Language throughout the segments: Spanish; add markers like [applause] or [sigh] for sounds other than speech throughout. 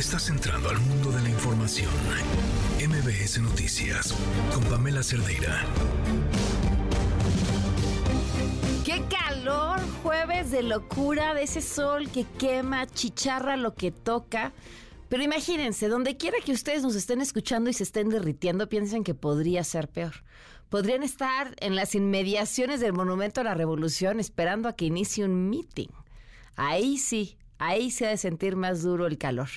Estás entrando al mundo de la información. MBS Noticias con Pamela Cerdeira. ¡Qué calor! Jueves de locura, de ese sol que quema, chicharra lo que toca. Pero imagínense, donde quiera que ustedes nos estén escuchando y se estén derritiendo, piensen que podría ser peor. Podrían estar en las inmediaciones del Monumento a la Revolución esperando a que inicie un meeting. Ahí sí, ahí se ha de sentir más duro el calor.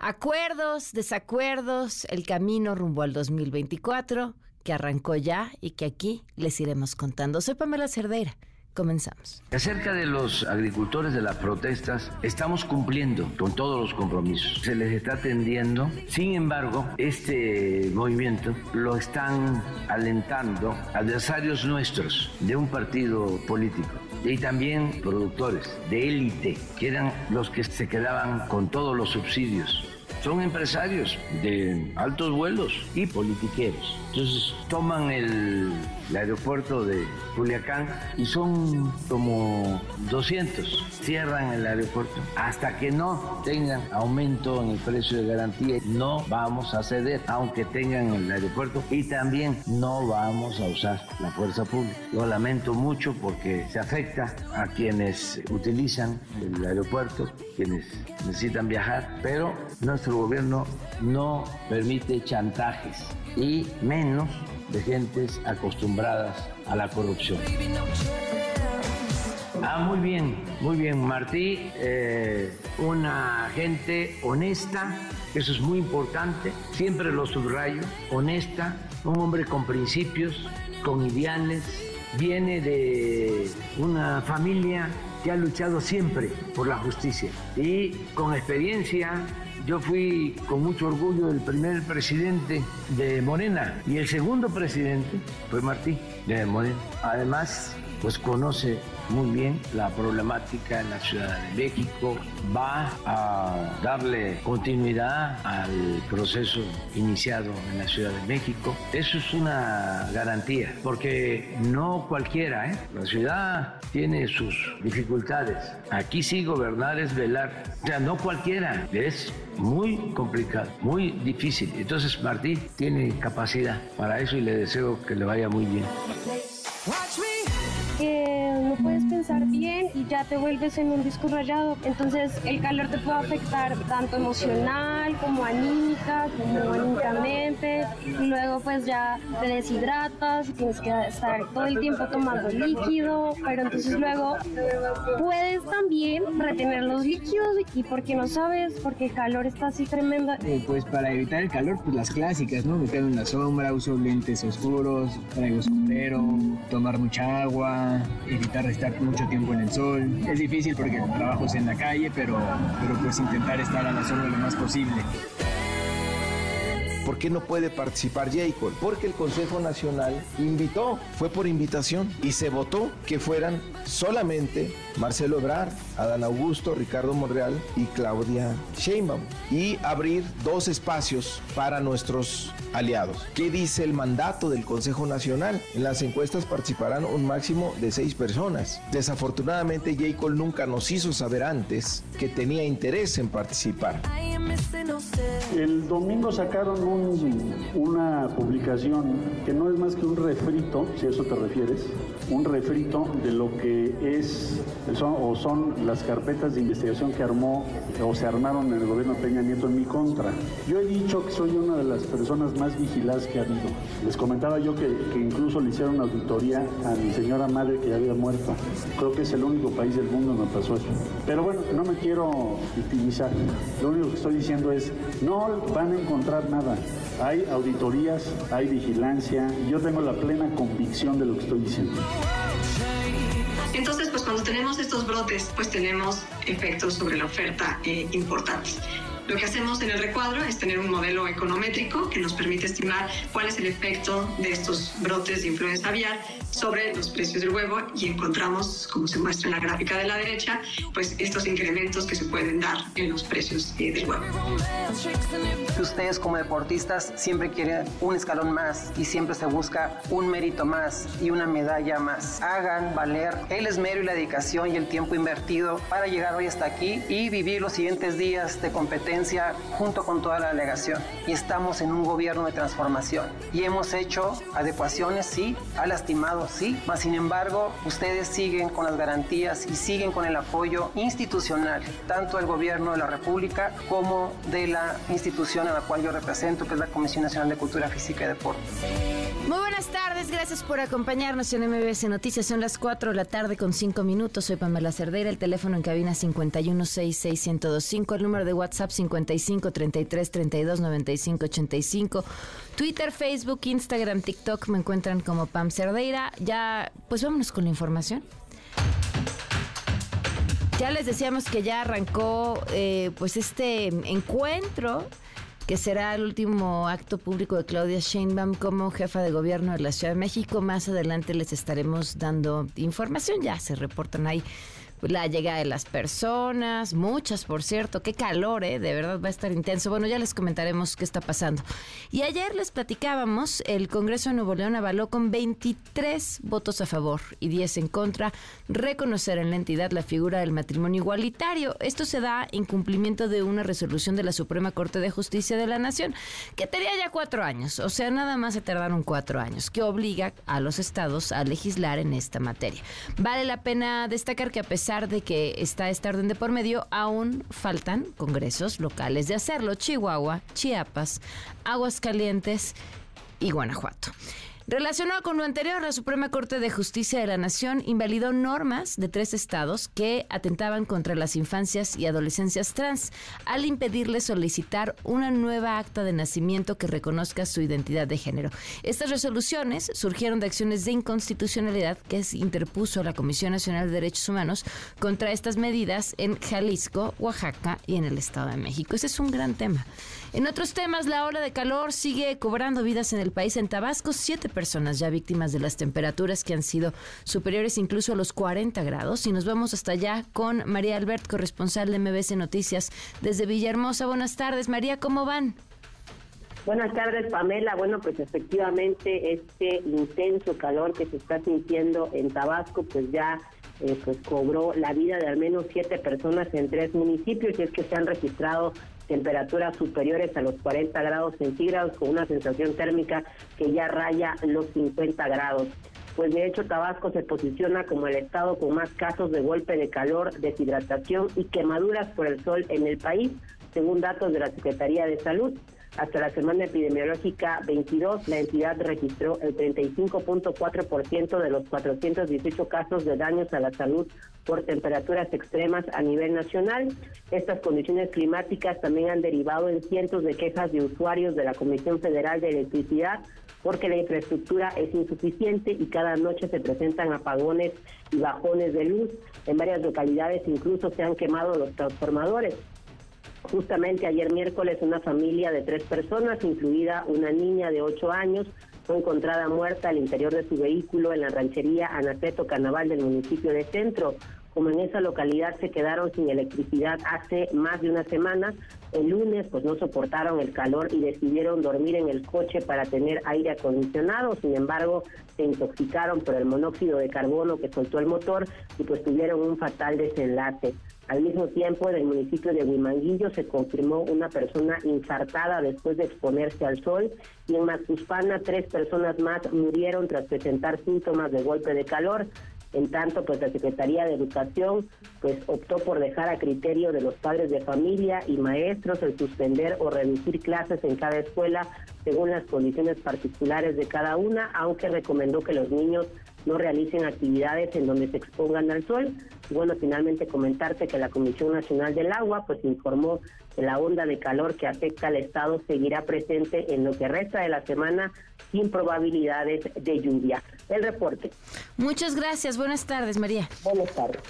Acuerdos, desacuerdos, el camino rumbo al 2024 que arrancó ya y que aquí les iremos contando. Soy Pamela Cerdeira. Comenzamos. Acerca de los agricultores de las protestas, estamos cumpliendo con todos los compromisos. Se les está atendiendo. Sin embargo, este movimiento lo están alentando adversarios nuestros de un partido político y también productores de élite, que eran los que se quedaban con todos los subsidios. Son empresarios de altos vuelos y politiqueros. Entonces toman el, aeropuerto de Culiacán y son como 200. Cierran el aeropuerto hasta que no tengan aumento en el precio de garantía. No vamos a ceder, aunque tengan el aeropuerto y también no vamos a usar la fuerza pública. Lo lamento mucho porque se afecta a quienes utilizan el aeropuerto, quienes necesitan viajar, pero nuestro gobierno no permite chantajes y menos de gentes acostumbradas a la corrupción. Ah, muy bien, muy bien, Martí, eh, una gente honesta, eso es muy importante, siempre lo subrayo, honesta, un hombre con principios, con ideales, viene de una familia que ha luchado siempre por la justicia y con experiencia yo fui con mucho orgullo el primer presidente de Morena y el segundo presidente fue Martí de Morena. Además, pues conoce muy bien la problemática en la Ciudad de México, va a darle continuidad al proceso iniciado en la Ciudad de México. Eso es una garantía, porque no cualquiera, ¿eh? la ciudad tiene sus dificultades. Aquí sí gobernar es velar, o sea, no cualquiera, es muy complicado, muy difícil. Entonces Martí tiene capacidad para eso y le deseo que le vaya muy bien que no puedes pensar bien y ya te vuelves en un disco rayado. Entonces el calor te puede afectar tanto emocional como anímica, como anímicamente. Y luego pues ya te deshidratas, tienes que estar todo el tiempo tomando líquido, pero entonces luego puedes también retener los líquidos y porque no sabes, porque el calor está así tremendo. Eh, pues para evitar el calor, pues las clásicas, ¿no? Me quedo en la sombra, uso lentes oscuros, traigo sombrero, tomar mucha agua, evitar estar mucho tiempo en el sol. Es difícil porque el trabajo es en la calle, pero, pero pues intentar estar a la sombra lo más posible. ¿Por qué no puede participar Jacob? Porque el Consejo Nacional invitó, fue por invitación y se votó que fueran solamente Marcelo Ebrard, Adán Augusto, Ricardo Monreal y Claudia Sheinbaum y abrir dos espacios para nuestros aliados. ¿Qué dice el mandato del Consejo Nacional? En las encuestas participarán un máximo de seis personas. Desafortunadamente Jacob nunca nos hizo saber antes que tenía interés en participar. El domingo sacaron una publicación que no es más que un refrito, si a eso te refieres, un refrito de lo que es o son las carpetas de investigación que armó o se armaron en el gobierno Peña Nieto en mi contra. Yo he dicho que soy una de las personas más vigiladas que ha habido. Les comentaba yo que, incluso le hicieron auditoría a mi señora madre que ya había muerto. Creo que es el único país del mundo donde pasó eso. Pero bueno, no me quiero victimizar. Lo único que estoy diciendo es, no van a encontrar nada. Hay auditorías, hay vigilancia. Yo tengo la plena convicción de lo que estoy diciendo. Entonces, pues cuando tenemos estos brotes, pues tenemos efectos sobre la oferta eh, importantes. Lo que hacemos en el recuadro es tener un modelo econométrico que nos permite estimar cuál es el efecto de estos brotes de influenza aviar sobre los precios del huevo y encontramos, como se muestra en la gráfica de la derecha, pues estos incrementos que se pueden dar en los precios eh, del huevo. Ustedes como deportistas siempre quieren un escalón más y siempre se busca un mérito más y una medalla más. Hagan valer el esmero y la dedicación y el tiempo invertido para llegar hoy hasta aquí y vivir los siguientes días de competencia presidencia junto con toda la delegación y estamos en un gobierno de transformación y hemos hecho adecuaciones, sí, ha lastimado, sí, mas sin embargo ustedes siguen con las garantías y siguen con el apoyo institucional, tanto del gobierno de la República como de la institución a la cual yo represento, que es la Comisión Nacional de Cultura Física y Deporte. Muy buenas tardes, gracias por acompañarnos en MBS Noticias. Son las 4 de la tarde con 5 minutos. Soy Pamela Cerdeira, el teléfono en cabina 5166125, el número de WhatsApp 5533329585, Twitter, Facebook, Instagram, TikTok me encuentran como Pam Cerdeira. Ya, pues vámonos con la información. Ya les decíamos que ya arrancó eh, pues este encuentro que será el último acto público de Claudia Sheinbaum como jefa de gobierno de la Ciudad de México. Más adelante les estaremos dando información, ya se reportan ahí la llegada de las personas, muchas por cierto, qué calor, ¿eh? de verdad va a estar intenso. Bueno, ya les comentaremos qué está pasando. Y ayer les platicábamos, el Congreso de Nuevo León avaló con 23 votos a favor y 10 en contra reconocer en la entidad la figura del matrimonio igualitario. Esto se da en cumplimiento de una resolución de la Suprema Corte de Justicia de la Nación que tenía ya cuatro años, o sea, nada más se tardaron cuatro años, que obliga a los estados a legislar en esta materia. Vale la pena destacar que a pesar de que está esta orden de por medio, aún faltan congresos locales de hacerlo. Chihuahua, Chiapas, Aguascalientes y Guanajuato. Relacionado con lo anterior, la Suprema Corte de Justicia de la Nación invalidó normas de tres estados que atentaban contra las infancias y adolescencias trans al impedirles solicitar una nueva acta de nacimiento que reconozca su identidad de género. Estas resoluciones surgieron de acciones de inconstitucionalidad que interpuso la Comisión Nacional de Derechos Humanos contra estas medidas en Jalisco, Oaxaca y en el Estado de México. Ese es un gran tema. En otros temas, la ola de calor sigue cobrando vidas en el país. En Tabasco, siete personas ya víctimas de las temperaturas que han sido superiores incluso a los 40 grados. Y nos vamos hasta allá con María Albert, corresponsal de MBC Noticias desde Villahermosa. Buenas tardes, María, ¿cómo van? Buenas tardes, Pamela. Bueno, pues efectivamente este intenso calor que se está sintiendo en Tabasco, pues ya eh, pues cobró la vida de al menos siete personas en tres municipios y es que se han registrado temperaturas superiores a los 40 grados centígrados con una sensación térmica que ya raya los 50 grados. Pues de hecho Tabasco se posiciona como el estado con más casos de golpe de calor, deshidratación y quemaduras por el sol en el país, según datos de la Secretaría de Salud. Hasta la semana epidemiológica 22, la entidad registró el 35.4% de los 418 casos de daños a la salud por temperaturas extremas a nivel nacional. Estas condiciones climáticas también han derivado en cientos de quejas de usuarios de la Comisión Federal de Electricidad porque la infraestructura es insuficiente y cada noche se presentan apagones y bajones de luz. En varias localidades incluso se han quemado los transformadores. Justamente ayer miércoles una familia de tres personas, incluida una niña de ocho años, fue encontrada muerta al interior de su vehículo en la ranchería Anaceto Carnaval del municipio de Centro. Como en esa localidad se quedaron sin electricidad hace más de una semana, el lunes pues no soportaron el calor y decidieron dormir en el coche para tener aire acondicionado. Sin embargo, se intoxicaron por el monóxido de carbono que soltó el motor y pues tuvieron un fatal desenlace. Al mismo tiempo, en el municipio de Huimanguillo se confirmó una persona infartada después de exponerse al sol y en Macuspana tres personas más murieron tras presentar síntomas de golpe de calor. En tanto, pues la Secretaría de Educación pues optó por dejar a criterio de los padres de familia y maestros el suspender o reducir clases en cada escuela según las condiciones particulares de cada una, aunque recomendó que los niños no realicen actividades en donde se expongan al sol. Y bueno, finalmente comentarte que la Comisión Nacional del Agua pues informó que la onda de calor que afecta al estado seguirá presente en lo que resta de la semana sin probabilidades de lluvia. El reporte. Muchas gracias. Buenas tardes, María. Buenas tardes.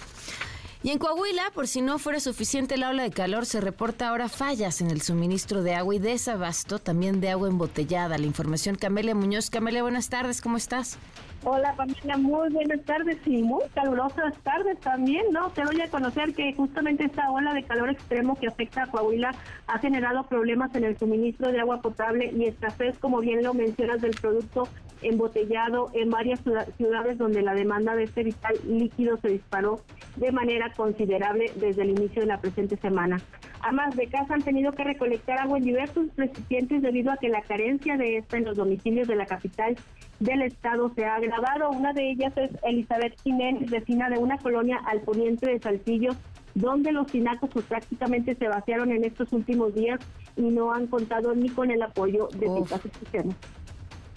Y en Coahuila, por si no fuera suficiente la ola de calor, se reporta ahora fallas en el suministro de agua y desabasto, también de agua embotellada. La información Camelia Muñoz. Camelia, buenas tardes, ¿cómo estás? Hola Pamela, muy buenas tardes y muy calurosas tardes también, ¿no? Te doy a conocer que justamente esta ola de calor extremo que afecta a Coahuila ha generado problemas en el suministro de agua potable y escasez, como bien lo mencionas, del producto embotellado en varias ciudades donde la demanda de este vital líquido se disparó de manera considerable desde el inicio de la presente semana. Amas de casa han tenido que recolectar agua en diversos recipientes debido a que la carencia de esta en los domicilios de la capital del estado se ha agravado. Una de ellas es Elizabeth Jiménez, vecina de una colonia al poniente de Saltillo, donde los tinacos pues, prácticamente se vaciaron en estos últimos días y no han contado ni con el apoyo de Pipas Cisternas.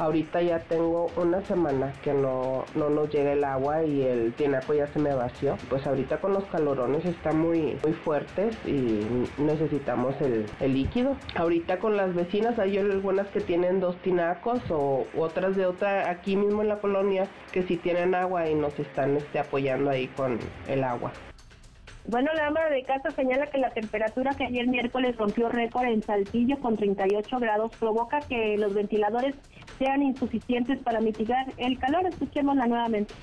Ahorita ya tengo una semana que no, no nos llega el agua y el tinaco ya se me vació. Pues ahorita con los calorones está muy, muy fuertes y necesitamos el, el líquido. Ahorita con las vecinas hay algunas que tienen dos tinacos o otras de otra aquí mismo en la colonia que sí tienen agua y nos están este, apoyando ahí con el agua. Bueno, la ama de casa señala que la temperatura que ayer miércoles rompió récord en Saltillo con 38 grados provoca que los ventiladores sean insuficientes para mitigar el calor. Escuchémosla nuevamente.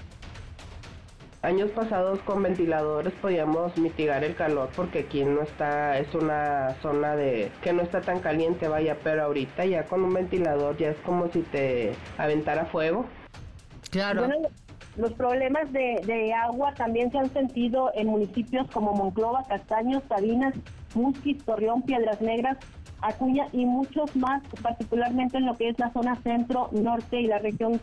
Años pasados con ventiladores podíamos mitigar el calor porque aquí no está, es una zona de que no está tan caliente, vaya, pero ahorita ya con un ventilador ya es como si te aventara fuego. Claro. Los problemas de, agua también se han sentido en municipios como Monclova, Castaños, Sabinas, Musquis, Torreón, Piedras Negras, Acuña y muchos más, particularmente en lo que es la zona centro-norte y la región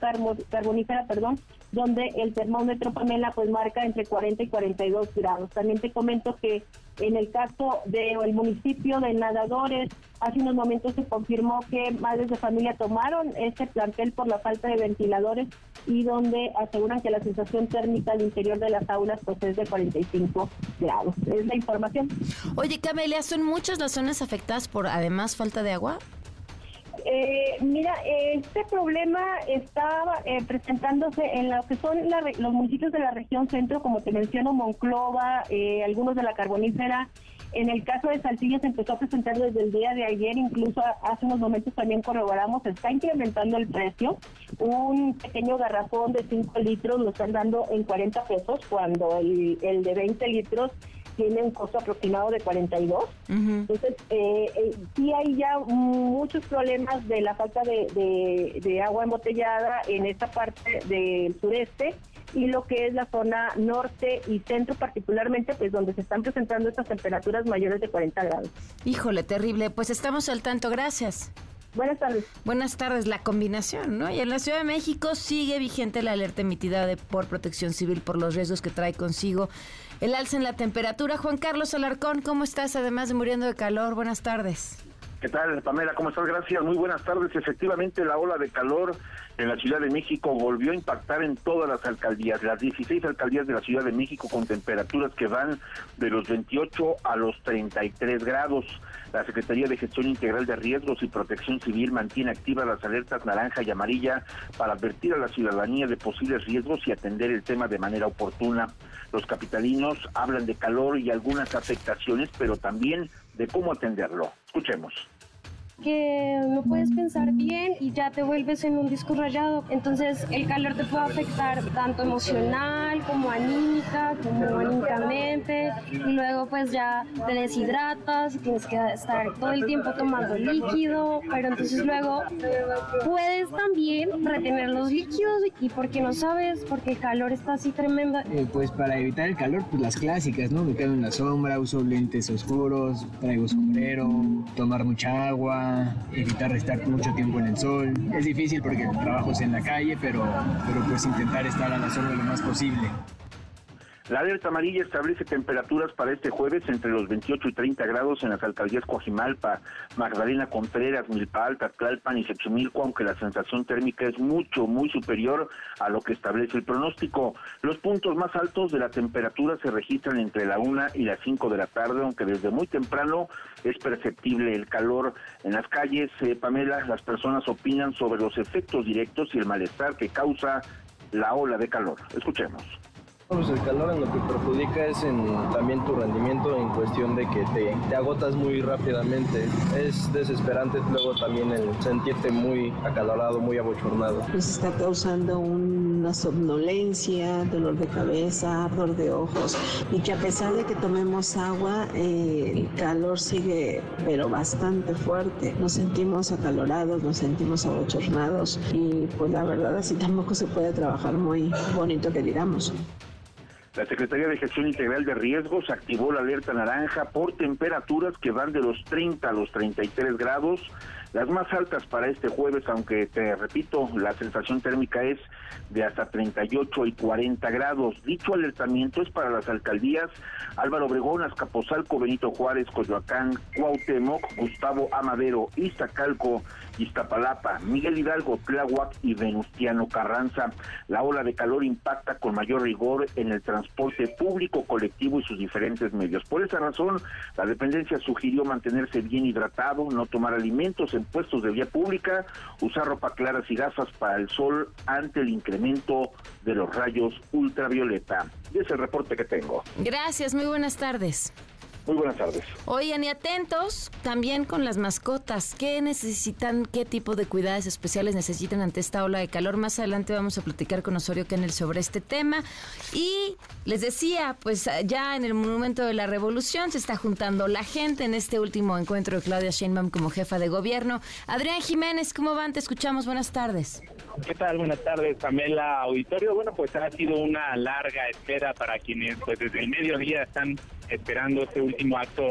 carbonífera, perdón, donde el termómetro Pamela pues marca entre 40 y 42 grados. También te comento que en el caso del municipio de Nadadores, hace unos momentos se confirmó que madres de familia tomaron este plantel por la falta de ventiladores y donde aseguran que la sensación térmica al interior de las aulas pues es de 45 grados. Es la información. Oye, Camelia, ¿son muchas las zonas afectadas por además falta de agua? Eh, mira, este problema está eh, presentándose en lo que son los municipios de la región centro, como te menciono, Monclova, eh, algunos de la Carbonífera. En el caso de Saltillo empezó a presentar desde el día de ayer, incluso hace unos momentos también corroboramos, está incrementando el precio. Un pequeño garrafón de 5 litros lo están dando en 40 pesos, cuando el, el de 20 litros tiene un costo aproximado de 42. Entonces, eh, eh, sí hay ya muchos problemas de la falta de, de, agua embotellada en esta parte del sureste y lo que es la zona norte y centro particularmente, pues donde se están presentando estas temperaturas mayores de 40 grados. Híjole, terrible. Pues estamos al tanto. Gracias. Buenas tardes. Buenas tardes, la combinación, ¿no? Y en la Ciudad de México sigue vigente la alerta emitida de, por Protección Civil por los riesgos que trae consigo el alza en la temperatura. Juan Carlos Alarcón, ¿cómo estás? Además de muriendo de calor, buenas tardes. ¿Qué tal, Pamela? ¿Cómo estás? Gracias. Muy buenas tardes. Efectivamente, la ola de calor en la Ciudad de México volvió a impactar en todas las alcaldías, las 16 alcaldías de la Ciudad de México con temperaturas que van de los 28 a los 33 grados. La Secretaría de Gestión Integral de Riesgos y Protección Civil mantiene activas las alertas naranja y amarilla para advertir a la ciudadanía de posibles riesgos y atender el tema de manera oportuna. Los capitalinos hablan de calor y algunas afectaciones, pero también de cómo atenderlo. Escuchemos que no puedes pensar bien y ya te vuelves en un disco rayado. Entonces el calor te puede afectar tanto emocional como anímica, como anímicamente y luego pues ya te deshidratas tienes que estar todo el tiempo tomando líquido, pero entonces luego puedes también retener los líquidos y porque no sabes, porque el calor está así tremendo. Eh, pues para evitar el calor, pues las clásicas, ¿no? Me quedo en la sombra, uso lentes oscuros, traigo sombrero, tomar mucha agua, evitar estar mucho tiempo en el sol. Es difícil porque trabajo es en la calle, pero, pero pues intentar estar a la sombra lo más posible. La alerta amarilla establece temperaturas para este jueves entre los 28 y 30 grados en las alcaldías Coajimalpa, Magdalena Contreras, Milpa Alta, Tlalpan y Xochimilco, aunque la sensación térmica es mucho, muy superior a lo que establece el pronóstico. Los puntos más altos de la temperatura se registran entre la 1 y las 5 de la tarde, aunque desde muy temprano es perceptible el calor en las calles. Eh, Pamela, las personas opinan sobre los efectos directos y el malestar que causa la ola de calor. Escuchemos. Pues el calor en lo que perjudica es en también tu rendimiento en cuestión de que te, te, agotas muy rápidamente. Es desesperante luego también el sentirte muy acalorado, muy abochornado. Nos está causando una somnolencia, dolor de cabeza, ardor de ojos y que a pesar de que tomemos agua, eh, el calor sigue pero bastante fuerte. Nos sentimos acalorados, nos sentimos abochornados y pues la verdad así tampoco se puede trabajar muy bonito que digamos. La Secretaría de Gestión Integral de Riesgos activó la alerta naranja por temperaturas que van de los 30 a los 33 grados las más altas para este jueves, aunque te repito, la sensación térmica es de hasta 38 y 40 grados. Dicho alertamiento es para las alcaldías Álvaro Obregón, Azcapotzalco, Benito Juárez, Coyoacán, Cuauhtémoc, Gustavo Amadero, Iztacalco, Iztapalapa, Miguel Hidalgo, Tláhuac y Venustiano Carranza. La ola de calor impacta con mayor rigor en el transporte público, colectivo y sus diferentes medios. Por esa razón, la dependencia sugirió mantenerse bien hidratado, no tomar alimentos en puestos de vía pública, usar ropa claras y gafas para el sol ante el incremento de los rayos ultravioleta. Y es el reporte que tengo. Gracias, muy buenas tardes. Muy buenas tardes. Oigan, y atentos también con las mascotas. ¿Qué necesitan, qué tipo de cuidados especiales necesitan ante esta ola de calor? Más adelante vamos a platicar con Osorio Kennel sobre este tema. Y les decía, pues ya en el Monumento de la Revolución se está juntando la gente en este último encuentro de Claudia Sheinbaum como jefa de gobierno. Adrián Jiménez, ¿cómo van? Te escuchamos. Buenas tardes. ¿Qué tal? Buenas tardes, Pamela Auditorio. Bueno, pues ha sido una larga espera para quienes pues desde el mediodía están esperando este último acto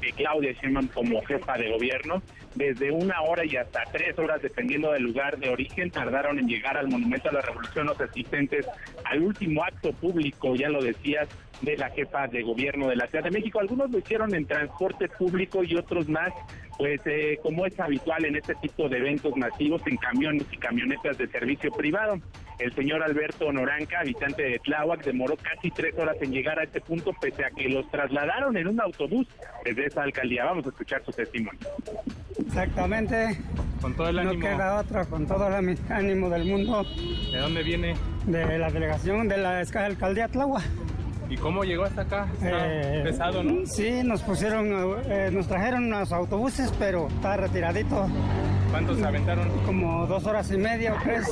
de Claudia Sheinbaum como jefa de gobierno. Desde una hora y hasta tres horas, dependiendo del lugar de origen, tardaron en llegar al Monumento a la Revolución los asistentes al último acto público, ya lo decías, de la jefa de gobierno de la Ciudad de México. Algunos lo hicieron en transporte público y otros más, pues eh, como es habitual en este tipo de eventos masivos, en camiones y camionetas de servicio privado. El señor Alberto Noranca, habitante de Tláhuac, demoró casi tres horas en llegar a este punto, pese a que los trasladaron en un autobús desde esa alcaldía. Vamos a escuchar su testimonio. Exactamente. Con todo el ánimo. No queda otra, con todo el ánimo del mundo. ¿De dónde viene? De la delegación de la alcaldía Tláhuac. ¿Y cómo llegó hasta acá? Está Eh, pesado, ¿no? Sí, nos pusieron, eh, nos trajeron unos autobuses, pero está retiradito. ¿Cuántos se aventaron? Como dos horas y media o tres.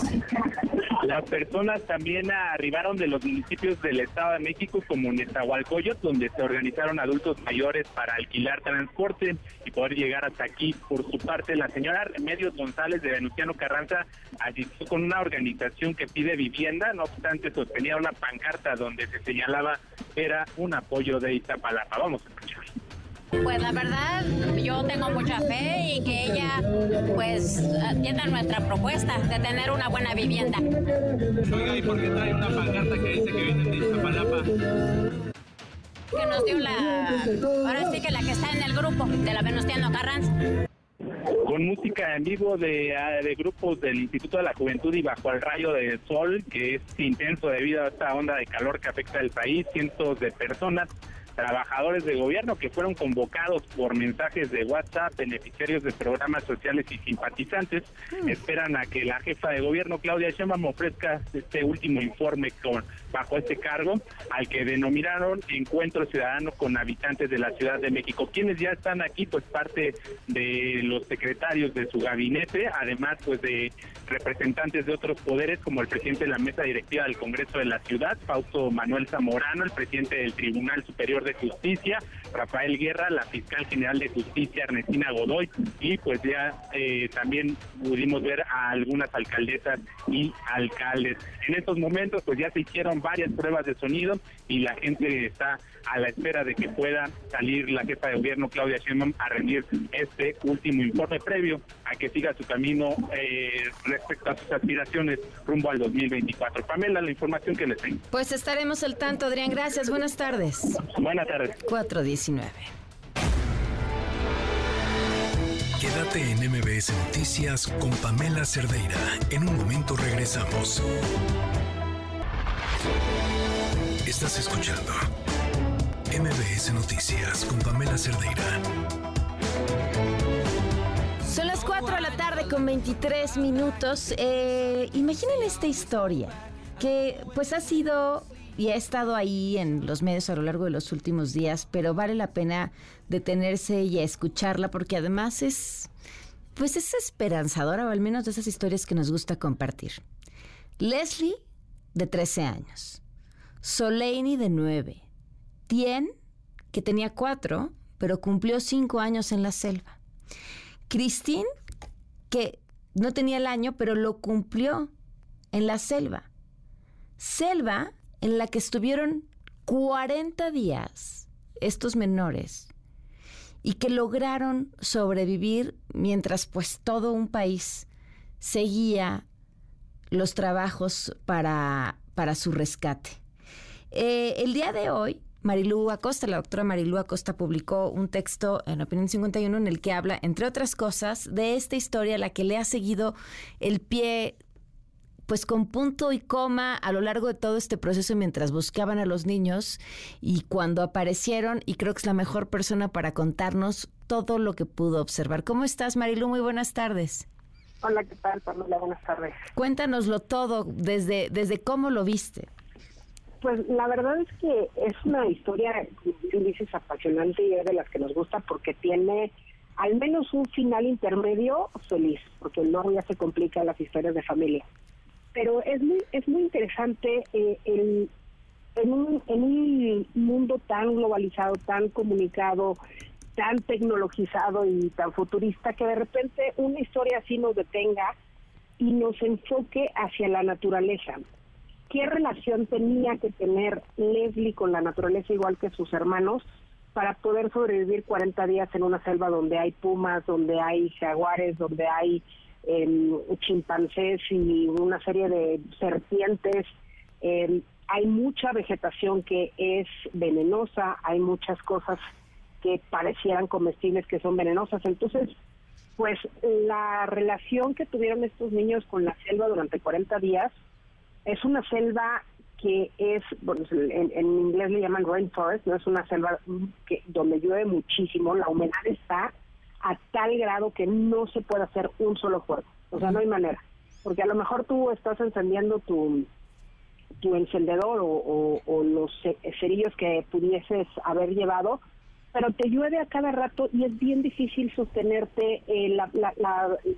Las personas también arribaron de los municipios del Estado de México como Nezahualcóyotl, donde se organizaron adultos mayores para alquilar transporte y poder llegar hasta aquí. Por su parte, la señora Remedios González de Venustiano Carranza asistió con una organización que pide vivienda, no obstante sostenía una pancarta donde se señalaba era un apoyo de Iztapalapa. Vamos a escuchar. Pues la verdad, yo tengo mucha fe y que ella pues atienda nuestra propuesta de tener una buena vivienda. Oiga, ¿y por qué trae una pancarta que dice que vienen de Iztapalapa? Que nos dio la, ahora sí que la que está en el grupo de la Venustiano Carranza. Música en vivo de, ah, de grupos del Instituto de la Juventud y bajo el rayo del sol, que es intenso debido a esta onda de calor que afecta al país, cientos de personas trabajadores de gobierno que fueron convocados por mensajes de WhatsApp, beneficiarios de programas sociales y simpatizantes, esperan a que la jefa de gobierno, Claudia Sheinbaum, ofrezca este último informe con bajo este cargo, al que denominaron Encuentro Ciudadano con Habitantes de la Ciudad de México. Quienes ya están aquí, pues parte de los secretarios de su gabinete, además pues de representantes de otros poderes como el presidente de la mesa directiva del Congreso de la Ciudad, Fausto Manuel Zamorano, el presidente del Tribunal Superior de Justicia, Rafael Guerra, la fiscal general de justicia, Ernestina Godoy, y pues ya eh, también pudimos ver a algunas alcaldesas y alcaldes. En estos momentos pues ya se hicieron varias pruebas de sonido y la gente está a la espera de que pueda salir la jefa de gobierno Claudia Sheinbaum a rendir este último informe previo a que siga su camino eh, respecto a sus aspiraciones rumbo al 2024. Pamela, la información que les tengo. Pues estaremos al tanto, Adrián. Gracias. Buenas tardes. Buenas tardes. 419. Quédate en MBS Noticias con Pamela Cerdeira. En un momento regresamos. Estás escuchando MBS Noticias con Pamela Cerdeira. Son las 4 de la tarde con 23 minutos. Eh, imaginen esta historia que pues ha sido y ha estado ahí en los medios a lo largo de los últimos días, pero vale la pena detenerse y escucharla porque además es pues es esperanzadora o al menos de esas historias que nos gusta compartir. Leslie de 13 años, Soleini de 9, Tien que tenía 4 pero cumplió 5 años en la selva. Christine, que no tenía el año, pero lo cumplió en la selva. Selva en la que estuvieron 40 días estos menores y que lograron sobrevivir mientras pues todo un país seguía los trabajos para, para su rescate. Eh, el día de hoy, Marilú Acosta, la doctora Marilú Acosta publicó un texto en Opinión 51 en el que habla, entre otras cosas, de esta historia a la que le ha seguido el pie pues con punto y coma a lo largo de todo este proceso mientras buscaban a los niños y cuando aparecieron, y creo que es la mejor persona para contarnos todo lo que pudo observar. ¿Cómo estás, Marilu? Muy buenas tardes. Hola, ¿qué tal, Pamela? Buenas tardes. Cuéntanoslo todo, desde, desde cómo lo viste. Pues la verdad es que es una historia, dices, apasionante y es de las que nos gusta porque tiene al menos un final intermedio feliz, porque luego ya se complican las historias de familia pero es muy es muy interesante eh, el, en, un, en un mundo tan globalizado, tan comunicado, tan tecnologizado y tan futurista que de repente una historia así nos detenga y nos enfoque hacia la naturaleza. ¿Qué relación tenía que tener Leslie con la naturaleza igual que sus hermanos para poder sobrevivir 40 días en una selva donde hay pumas, donde hay jaguares, donde hay eh, chimpancés y una serie de serpientes. Em, hay mucha vegetación que es venenosa, hay muchas cosas que parecieran comestibles que son venenosas. Entonces, pues la relación que tuvieron estos niños con la selva durante 40 días es una selva que es, bueno, en, en inglés le llaman rainforest, no es una selva que donde llueve muchísimo, la humedad está a tal grado que no se puede hacer un solo fuego. O sea, no hay manera. Porque a lo mejor tú estás encendiendo tu, tu encendedor o, los cerillos que pudieses haber llevado, pero te llueve a cada rato y es bien difícil sostenerte eh, la,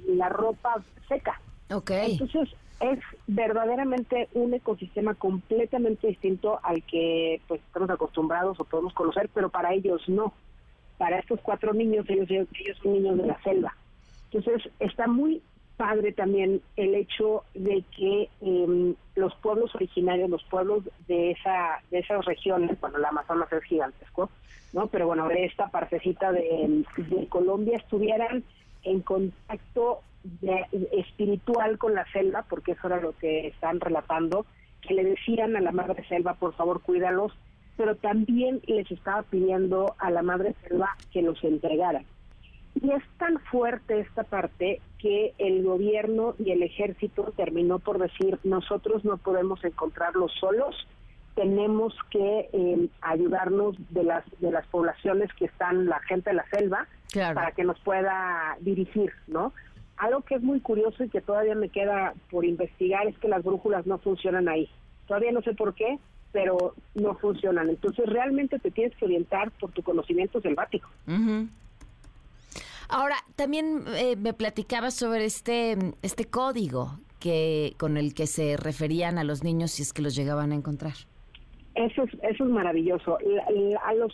la, ropa seca. Okay. Entonces es verdaderamente un ecosistema completamente distinto al que pues estamos acostumbrados o podemos conocer, pero para ellos no para estos cuatro niños, ellos, ellos son niños de la selva. Entonces, está muy padre también el hecho de que em, los pueblos originarios, los pueblos de esa de esas regiones, bueno, la Amazonas es gigantesco, ¿no? Pero bueno, de esta partecita de, Colombia estuvieran en contacto espiritual con la selva, porque eso era lo que están relatando, que le decían a la madre selva, por favor, cuídalos, pero también les estaba pidiendo a la Madre Selva que los entregara. Y es tan fuerte esta parte que el gobierno y el ejército terminó por decir, nosotros no podemos encontrarlos solos, tenemos que eh, ayudarnos de las de las poblaciones que están la gente de la selva para que nos pueda dirigir, ¿no? Algo que es muy curioso y que todavía me queda por investigar es que las brújulas no funcionan ahí. Todavía no sé por qué, pero no funcionan. Entonces realmente te tienes que orientar por tu conocimiento selvático. Ahora, también eh, me platicaba sobre este, este código que con el que se referían a los niños si es que los llegaban a encontrar. Eso es, eso es maravilloso. a los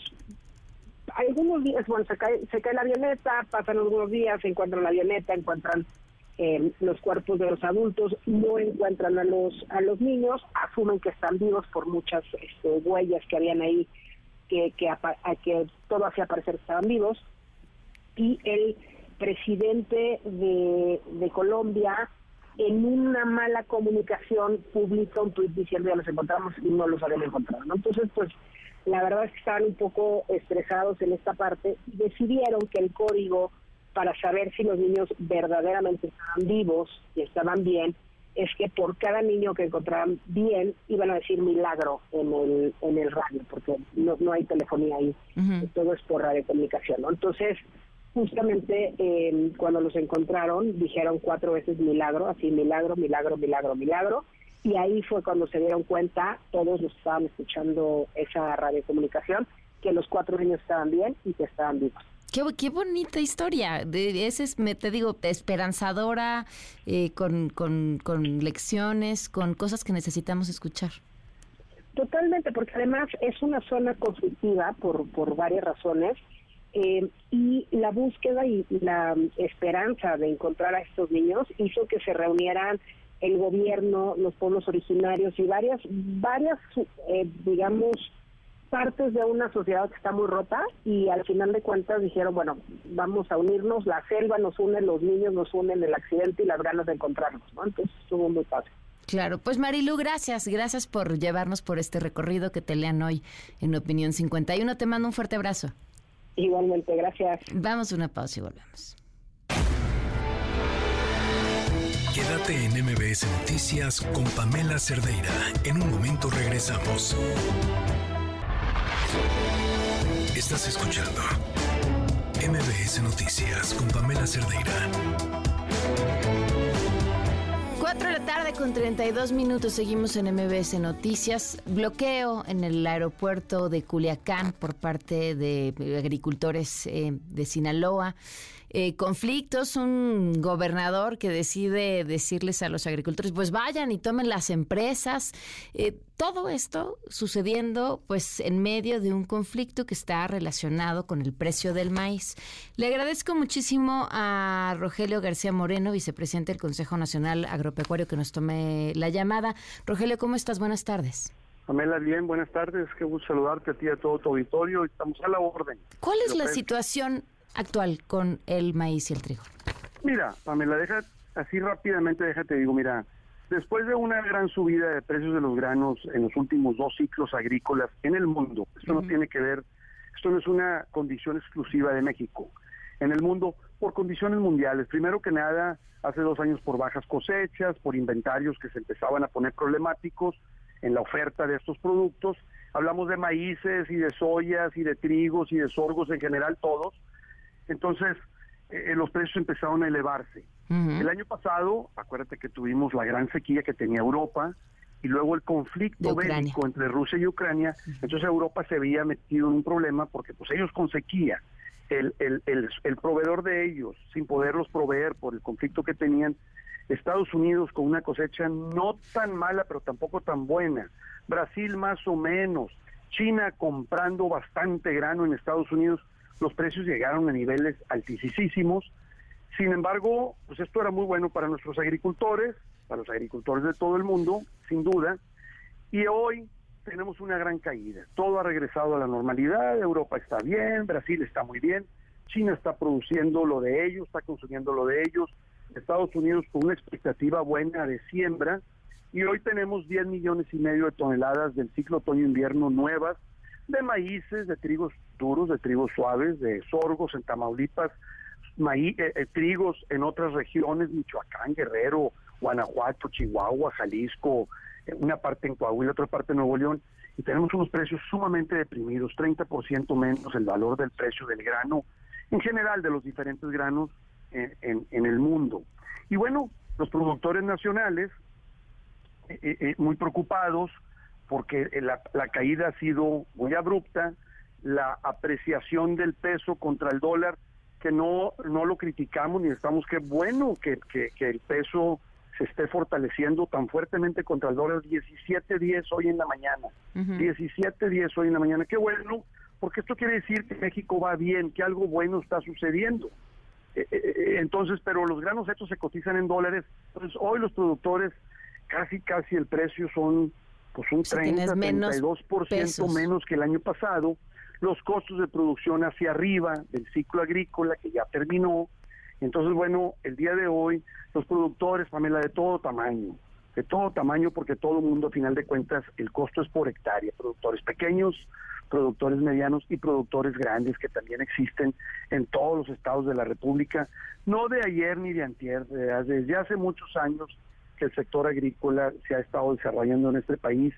algunos días, bueno, se cae, se cae la avioneta, pasan algunos días, se encuentran la avioneta, encuentran los cuerpos de los adultos no encuentran a los a los niños, asumen que están vivos por muchas este, huellas que habían ahí que, que, que todo hacía parecer que estaban vivos. Y el presidente de, de Colombia, en una mala comunicación, publica un tuit diciendo ya los encontramos y no los habían encontrado. Entonces, pues la verdad es que estaban un poco estresados en esta parte decidieron que el código para saber si los niños verdaderamente estaban vivos y estaban bien, es que por cada niño que encontraban bien iban a decir milagro en el en el radio, porque no, no hay telefonía ahí, todo es por radiocomunicación. ¿no? Entonces, justamente eh, cuando los encontraron, dijeron cuatro veces milagro, así milagro, milagro, milagro, milagro, y ahí fue cuando se dieron cuenta, todos los estaban escuchando esa radiocomunicación, que los cuatro niños estaban bien y que estaban vivos. Qué, bonita historia. De, ese es, me, te digo, esperanzadora, eh, con, con, lecciones, con cosas que necesitamos escuchar. Totalmente, porque además es una zona conflictiva por, por varias razones. Eh, y la búsqueda y la esperanza de encontrar a estos niños hizo que se reunieran el gobierno, los pueblos originarios y varias, varias, eh, digamos, partes de una sociedad que está muy rota y al final de cuentas dijeron, bueno, vamos a unirnos, la selva nos une, los niños nos unen, el accidente y las ganas de encontrarnos, ¿no? Entonces estuvo muy fácil. Claro, pues Marilu, gracias, gracias por llevarnos por este recorrido que te lean hoy en Opinión 51. Te mando un fuerte abrazo. Igualmente, gracias. Vamos a una pausa y volvemos. Quédate en MBS Noticias con Pamela Cerdeira. En un momento regresamos. Estás escuchando MBS Noticias con Pamela Cerdeira. 4 de la tarde con 32 minutos seguimos en MBS Noticias. Bloqueo en el aeropuerto de Culiacán por parte de agricultores eh, de Sinaloa. Eh, conflictos, un gobernador que decide decirles a los agricultores, pues vayan y tomen las empresas. Eh, todo esto sucediendo pues en medio de un conflicto que está relacionado con el precio del maíz. Le agradezco muchísimo a Rogelio García Moreno, vicepresidente del Consejo Nacional Agropecuario, que nos tome la llamada. Rogelio, ¿cómo estás? Buenas tardes. Pamela, bien, buenas tardes. Qué gusto saludarte a ti y a todo tu auditorio. Estamos a la orden. ¿Cuál es la situación actual con el maíz y el trigo? Mira, Pamela, deja así rápidamente, déjate digo, mira, después de una gran subida de precios de los granos en los últimos dos ciclos agrícolas en el mundo, esto no tiene que ver, esto no es una condición exclusiva de México, en el mundo por condiciones mundiales. Primero que nada, hace dos años por bajas cosechas, por inventarios que se empezaban a poner problemáticos en la oferta de estos productos. Hablamos de maíces y de soyas y de trigos y de sorgos en general, todos entonces, eh, los precios empezaron a elevarse. El año pasado, acuérdate que tuvimos la gran sequía que tenía Europa y luego el conflicto bélico entre Rusia y Ucrania. Entonces Europa se había metido en un problema porque pues ellos con sequía, el, el, el, el proveedor de ellos, sin poderlos proveer por el conflicto que tenían, Estados Unidos con una cosecha no tan mala, pero tampoco tan buena, Brasil más o menos, China comprando bastante grano en Estados Unidos, los precios llegaron a niveles altísimos. Sin embargo, pues esto era muy bueno para nuestros agricultores, para los agricultores de todo el mundo, sin duda. Y hoy tenemos una gran caída. Todo ha regresado a la normalidad, Europa está bien, Brasil está muy bien, China está produciendo lo de ellos, está consumiendo lo de ellos, Estados Unidos con una expectativa buena de siembra, y hoy tenemos 10 millones y medio de toneladas del ciclo otoño-invierno nuevas, de maíces, de trigos duros, de trigos suaves, de sorgos en Tamaulipas, maíz, eh, eh, trigos en otras regiones, Michoacán, Guerrero, Guanajuato, Chihuahua, Jalisco, eh, una parte en Coahuila, otra parte en Nuevo León, y tenemos unos precios sumamente deprimidos, 30% menos el valor del precio del grano, en general de los diferentes granos en, el mundo. Y bueno, los productores nacionales, muy preocupados, porque la, la caída ha sido muy abrupta, la apreciación del peso contra el dólar, que no, no lo criticamos ni estamos, qué bueno que, que, el peso se esté fortaleciendo tan fuertemente contra el dólar, 17.10 hoy en la mañana, 17.10 hoy en la mañana, qué bueno, porque esto quiere decir que México va bien, que algo bueno está sucediendo. Eh, eh, eh, entonces, pero los granos hechos se cotizan en dólares, entonces hoy los productores casi, casi el precio son pues un 30, 32% menos que el año pasado, los costos de producción hacia arriba del ciclo agrícola que ya terminó. Entonces, bueno, el día de hoy los productores, Pamela, de todo tamaño, de todo tamaño, porque todo el mundo, a final de cuentas, el costo es por hectárea, productores pequeños, productores medianos y productores grandes que también existen en todos los estados de la República, no de ayer ni de antier, desde hace muchos años que el sector agrícola se ha estado desarrollando en este país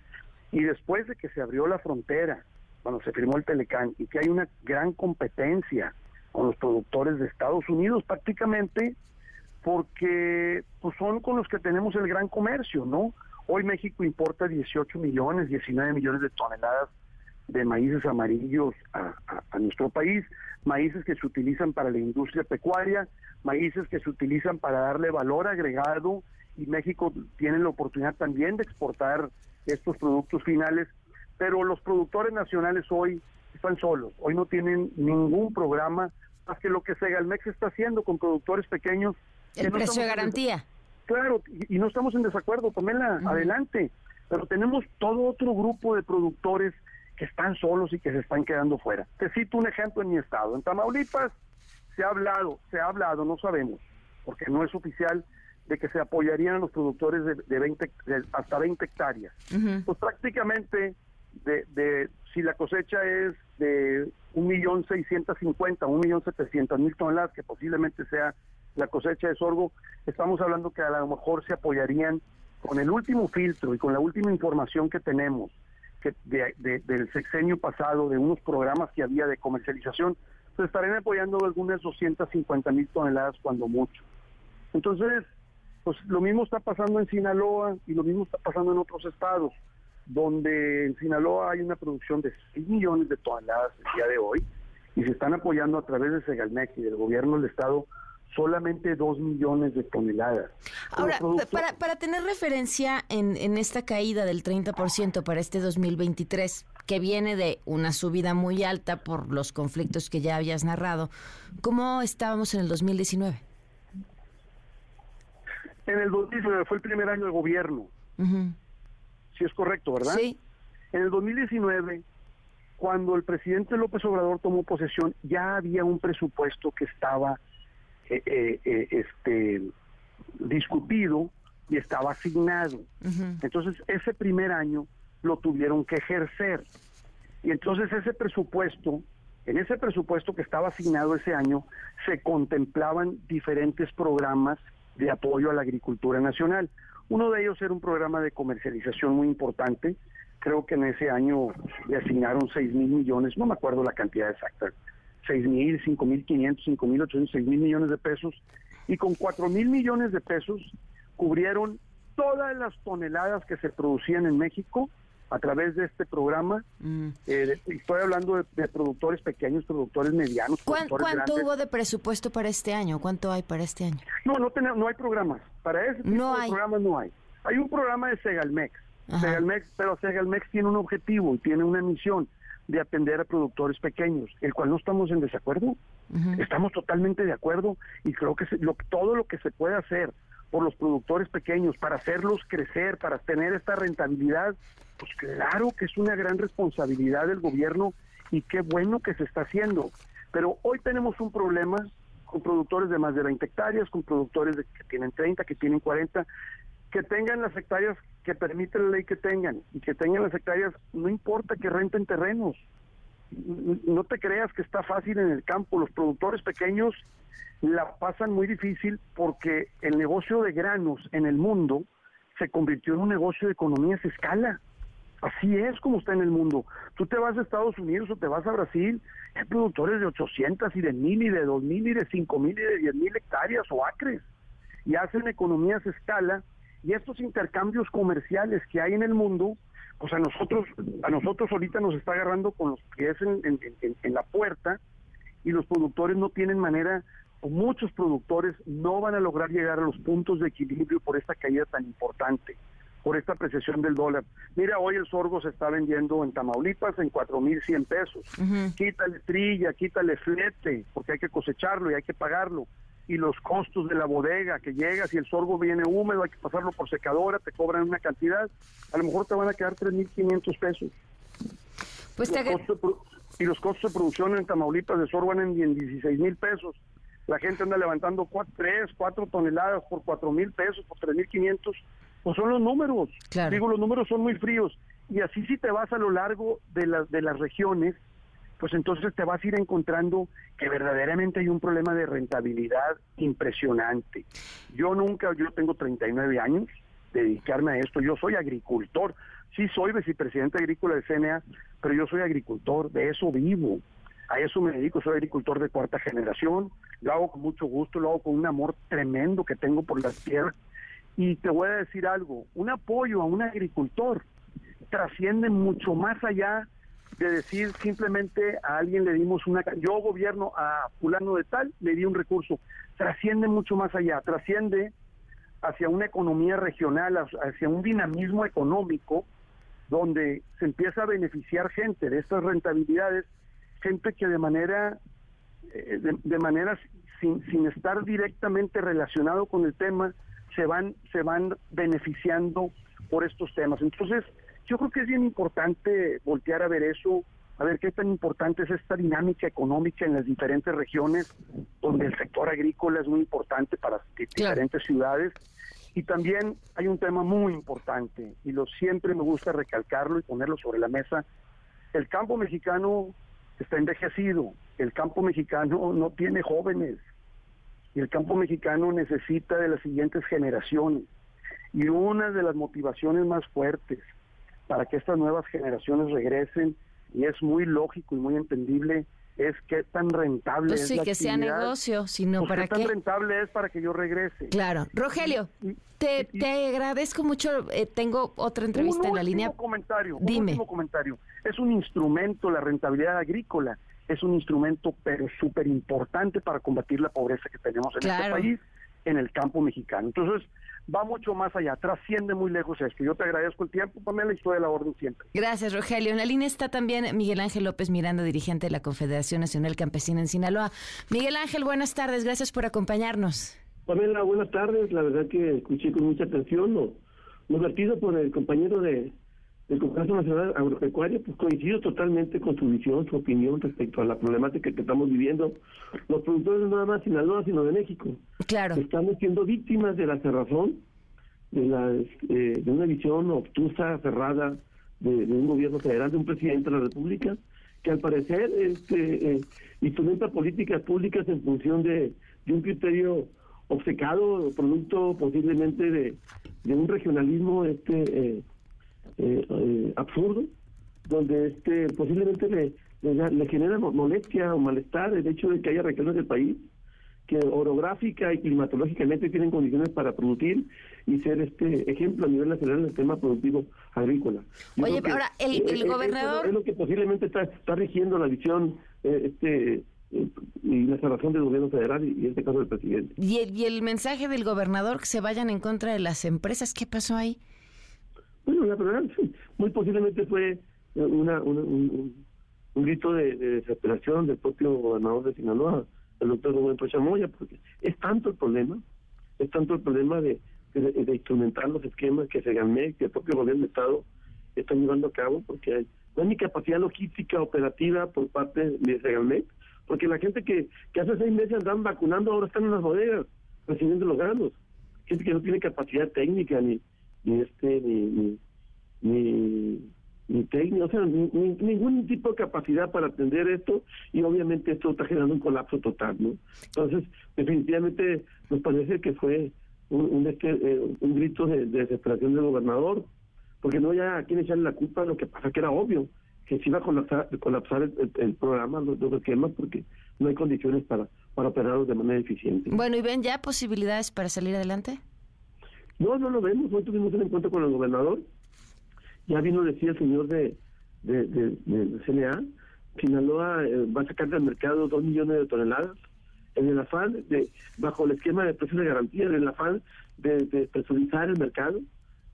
y después de que se abrió la frontera, cuando se firmó el Telecán y que hay una gran competencia con los productores de Estados Unidos prácticamente porque pues son con los que tenemos el gran comercio, ¿no? Hoy México importa 18 millones, 19 millones de toneladas de maíces amarillos a, a, nuestro país, maíces que se utilizan para la industria pecuaria, maíces que se utilizan para darle valor agregado y México tiene la oportunidad también de exportar estos productos finales, pero los productores nacionales hoy están solos, hoy no tienen ningún programa más que lo que Segalmex está haciendo con productores pequeños. El precio de garantía. claro, y, no estamos en desacuerdo, Pamela, adelante, pero tenemos todo otro grupo de productores que están solos y que se están quedando fuera. Te cito un ejemplo en mi estado. En Tamaulipas se ha hablado, se ha hablado, no sabemos, porque no es oficial, de que se apoyarían a los productores de, 20, hasta 20 hectáreas. Pues prácticamente, de, de, si la cosecha es de 1.650.000, 1.700.000 toneladas, que posiblemente sea la cosecha de sorgo, estamos hablando que a lo mejor se apoyarían con el último filtro y con la última información que tenemos que del sexenio pasado, de unos programas que había de comercialización, se estarían apoyando algunas 250 mil toneladas cuando mucho. Entonces, pues lo mismo está pasando en Sinaloa y lo mismo está pasando en otros estados, donde en Sinaloa hay una producción de 6 millones de toneladas el día de hoy y se están apoyando a través de Segalmex y del gobierno del estado solamente 2 millones de toneladas. Ahora, para, para tener referencia en, en esta caída del 30% para este 2023, que viene de una subida muy alta por los conflictos que ya habías narrado, ¿cómo estábamos en el 2019? En el 2019 fue el primer año de gobierno. Si es correcto, ¿verdad? Sí. En el 2019, cuando el presidente López Obrador tomó posesión, ya había un presupuesto que estaba eh, eh, eh, este, discutido y estaba asignado. Entonces, ese primer año lo tuvieron que ejercer. Y entonces ese presupuesto, en ese presupuesto que estaba asignado ese año, se contemplaban diferentes programas de apoyo a la agricultura nacional. Uno de ellos era un programa de comercialización muy importante. Creo que en ese año le asignaron 6 mil millones, no me acuerdo la cantidad exacta, 6 mil, 5 mil 500, 5 mil 800, 6 mil millones de pesos. Y con 4 mil millones de pesos cubrieron todas las toneladas que se producían en México a través de este programa. Mm. Eh, estoy hablando de, productores pequeños, productores medianos. ¿Cuánto hubo de presupuesto para este año? ¿Cuánto hay para este año? No, no, tenemos, no hay programas. Para ese tipo no de hay. programas no hay. Hay un programa de Segalmex. Segalmex, pero Segalmex tiene un objetivo y tiene una misión de atender a productores pequeños, el cual no estamos en desacuerdo. Estamos totalmente de acuerdo y creo que lo, todo lo que se puede hacer por los productores pequeños para hacerlos crecer, para tener esta rentabilidad, pues claro que es una gran responsabilidad del gobierno y qué bueno que se está haciendo. Pero hoy tenemos un problema con productores de más de 20 hectáreas, con productores que tienen 30, que tienen 40, que tengan las hectáreas que permite la ley que tengan y que tengan las hectáreas, no importa que renten terrenos. No te creas que está fácil en el campo. Los productores pequeños la pasan muy difícil porque el negocio de granos en el mundo se convirtió en un negocio de economías escala. Así es como está en el mundo. Tú te vas a Estados Unidos o te vas a Brasil, hay productores de 800 y de 1000 y de 2000 y de 5000 y de 10000 hectáreas o acres. Y hacen economías escala y estos intercambios comerciales que hay en el mundo, pues a nosotros, a nosotros ahorita nos está agarrando con los pies en, en la puerta y los productores no tienen manera muchos productores no van a lograr llegar a los puntos de equilibrio por esta caída tan importante, por esta apreciación del dólar. Mira, hoy el sorgo se está vendiendo en Tamaulipas en 4.100 pesos. Quítale trilla, quítale flete, porque hay que cosecharlo y hay que pagarlo. Y los costos de la bodega que llega, si el sorgo viene húmedo, hay que pasarlo por secadora, te cobran una cantidad, a lo mejor te van a quedar 3.500 pesos. Pues y los costos de producción en Tamaulipas de sorgo van en 16 mil pesos la gente anda levantando cuatro, 3, 4 toneladas por 4 mil pesos, por 3 mil 500, pues son los números. Digo, los números son muy fríos. Y así si te vas a lo largo de, las de las regiones, pues entonces te vas a ir encontrando que verdaderamente hay un problema de rentabilidad impresionante. Yo nunca, yo tengo 39 años, dedicarme a esto, yo soy agricultor, sí soy vicepresidente agrícola de CNA, pero yo soy agricultor, de eso vivo. A eso me dedico, soy agricultor de cuarta generación, lo hago con mucho gusto, lo hago con un amor tremendo que tengo por las tierras. Y te voy a decir algo, un apoyo a un agricultor trasciende mucho más allá de decir simplemente a alguien le dimos una... Yo gobierno a fulano de tal, le di un recurso. Trasciende mucho más allá, trasciende hacia una economía regional, hacia un dinamismo económico, donde se empieza a beneficiar gente de estas rentabilidades gente que de manera, eh, de, manera sin, sin estar directamente relacionado con el tema, se van, se van beneficiando por estos temas. Entonces, yo creo que es bien importante voltear a ver eso, a ver qué tan importante es esta dinámica económica en las diferentes regiones, donde el sector agrícola es muy importante para diferentes ciudades. Y también hay un tema muy importante, y lo siempre me gusta recalcarlo y ponerlo sobre la mesa. El campo mexicano está envejecido, el campo mexicano no tiene jóvenes, y el campo mexicano necesita de las siguientes generaciones. Y una de las motivaciones más fuertes para que estas nuevas generaciones regresen y es muy lógico y muy entendible es qué tan rentable pues es sí, la que sea negocio, sino pues para qué tan qué. rentable es para que yo regrese. Claro. Rogelio, te, te agradezco mucho. eh, tengo otra entrevista un en la línea. comentario, un Dime. último comentario. Es un instrumento, la rentabilidad agrícola, es un instrumento pero súper importante para combatir la pobreza que tenemos en Claro. este país, en el campo mexicano. Entonces, va mucho más allá, trasciende muy lejos esto. Yo te agradezco el tiempo, Pamela, y estoy a la orden siempre. Gracias, Rogelio. En la línea está también Miguel Ángel López Miranda, dirigente de la Confederación Nacional Campesina en Sinaloa. Miguel Ángel, buenas tardes. Gracias por acompañarnos. Pamela, buenas tardes. La verdad que escuché con mucha atención lo, lo vertido por el compañero de, del Congreso Nacional Agropecuario. Pues coincido totalmente con su visión, su opinión respecto a la problemática que estamos viviendo. Los productores no nada más de Sinaloa, sino de México. Claro. Estamos siendo víctimas de la cerrazón, de, la, eh, de una visión obtusa, cerrada de, de un gobierno federal, de un presidente de la República, que al parecer este, eh, instrumenta políticas públicas en función de, de un criterio obcecado, producto posiblemente de, de un regionalismo este eh, eh, eh, absurdo, donde este posiblemente le, le, da- le genera mo- molestia o malestar el hecho de que haya regiones del país que orográfica y climatológicamente tienen condiciones para producir y ser este ejemplo a nivel nacional en el tema productivo agrícola. Yo Oye, ahora, el- eh, el eh, gobernador- es lo que posiblemente está, está rigiendo la visión eh, este y la cerrazón del gobierno federal y, y en este caso del presidente. Y el, y el mensaje del gobernador que se vayan en contra de las empresas, ¿qué pasó ahí? Bueno, la verdad, muy posiblemente fue una, una- un, grito de, de desesperación del propio gobernador de Sinaloa, el doctor Rubén Rocha Moya, porque es tanto el problema, es tanto el problema de, de, de instrumentar los esquemas que se gané, que el propio gobierno de Estado está llevando a cabo, porque hay, no hay ni capacidad logística operativa por parte de Segalmec, porque la gente que, que hace seis meses andaban vacunando ahora están en las bodegas recibiendo los granos. Gente que no tiene capacidad técnica ni, ni este ni ni ni, ni técnica, o sea, ni- ni- ningún tipo de capacidad para atender esto y obviamente esto está generando un colapso total, ¿no? Entonces, definitivamente nos parece que fue un, un, este, eh, un grito de, de desesperación del gobernador, porque no había a quién echarle la culpa, lo que pasa que era obvio que se iba a colapsar, colapsar el programa, los, los esquemas, porque no hay condiciones para, para operarlos de manera eficiente. Bueno, ¿y ven ya posibilidades para salir adelante? No, no lo vemos. Hoy tuvimos un encuentro con el gobernador. Ya vino, decía el señor de, de, CNA, Sinaloa eh, va a sacar del mercado dos millones de toneladas en el afán, de, bajo el esquema de precios de garantía, en el afán de, de presurizar el mercado,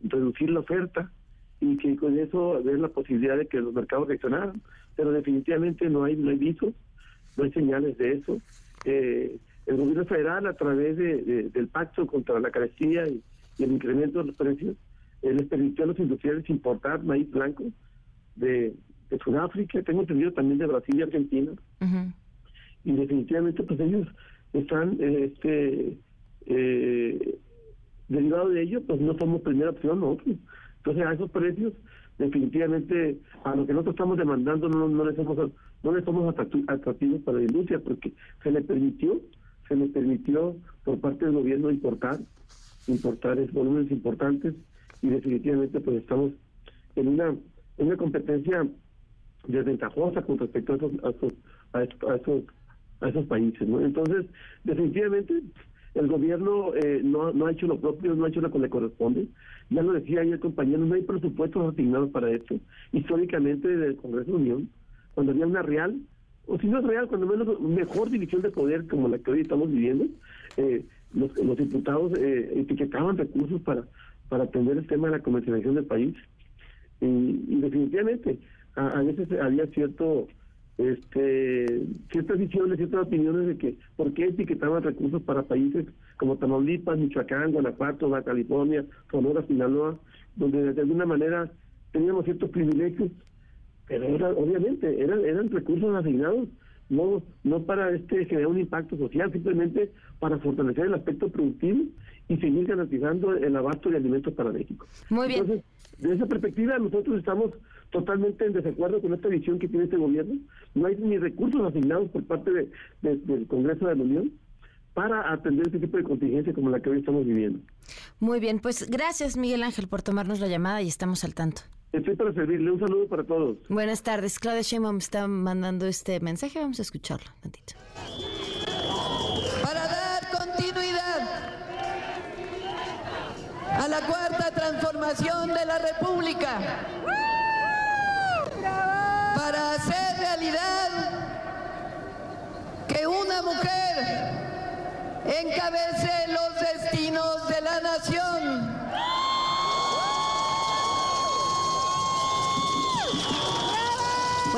reducir la oferta y que con eso ver la posibilidad de que los mercados reaccionaran. Pero definitivamente no hay, no hay visos, no hay señales de eso. Eh, el gobierno federal, a través de, de- del pacto contra la carestía y, y el incremento de los precios, eh, les permitió a los industriales importar maíz blanco de, de Sudáfrica, tengo entendido también de Brasil y Argentina, y definitivamente pues ellos están eh, este eh, derivado de ello pues no somos primera opción nosotros entonces a esos precios definitivamente a lo que nosotros estamos demandando no, no les somos no les somos atractivos para la industria porque se le permitió se le permitió por parte del gobierno importar importar es volúmenes importantes y definitivamente pues estamos en una en una competencia desventajosa con respecto a esos a esos, a esos, a esos, a esos países ¿no? entonces definitivamente el gobierno eh, no, no ha hecho lo propio no ha hecho lo que le corresponde ya lo decía ayer compañero no hay presupuestos asignados para esto históricamente desde el Congreso de Unión cuando había una real o si no es real cuando menos mejor división de poder como la que hoy estamos viviendo eh, los, diputados eh, etiquetaban recursos para para atender el tema de la comercialización del país. Y, y definitivamente a, a veces había cierto este ciertas visiones, ciertas opiniones de que por qué etiquetaban recursos para países como Tamaulipas, Michoacán, Guanajuato, Baja California, Sonora, Sinaloa, donde de alguna manera teníamos ciertos privilegios, pero era, obviamente eran, eran recursos asignados no no para este generar un impacto social, simplemente para fortalecer el aspecto productivo y seguir garantizando el abasto de alimentos para México. Muy bien. Entonces, de esa perspectiva, nosotros estamos totalmente en desacuerdo con esta visión que tiene este gobierno. No hay ni recursos asignados por parte de, del Congreso de la Unión para atender este tipo de contingencia como la que hoy estamos viviendo. Muy bien, pues gracias Miguel Ángel por tomarnos la llamada y estamos al tanto. Estoy para servirle. Un saludo para todos. Buenas tardes. Claudia Sheinbaum está mandando este mensaje. Vamos a escucharlo tantito. Para dar continuidad a la cuarta transformación de la República. Para hacer realidad que una mujer encabece los destinos de la nación.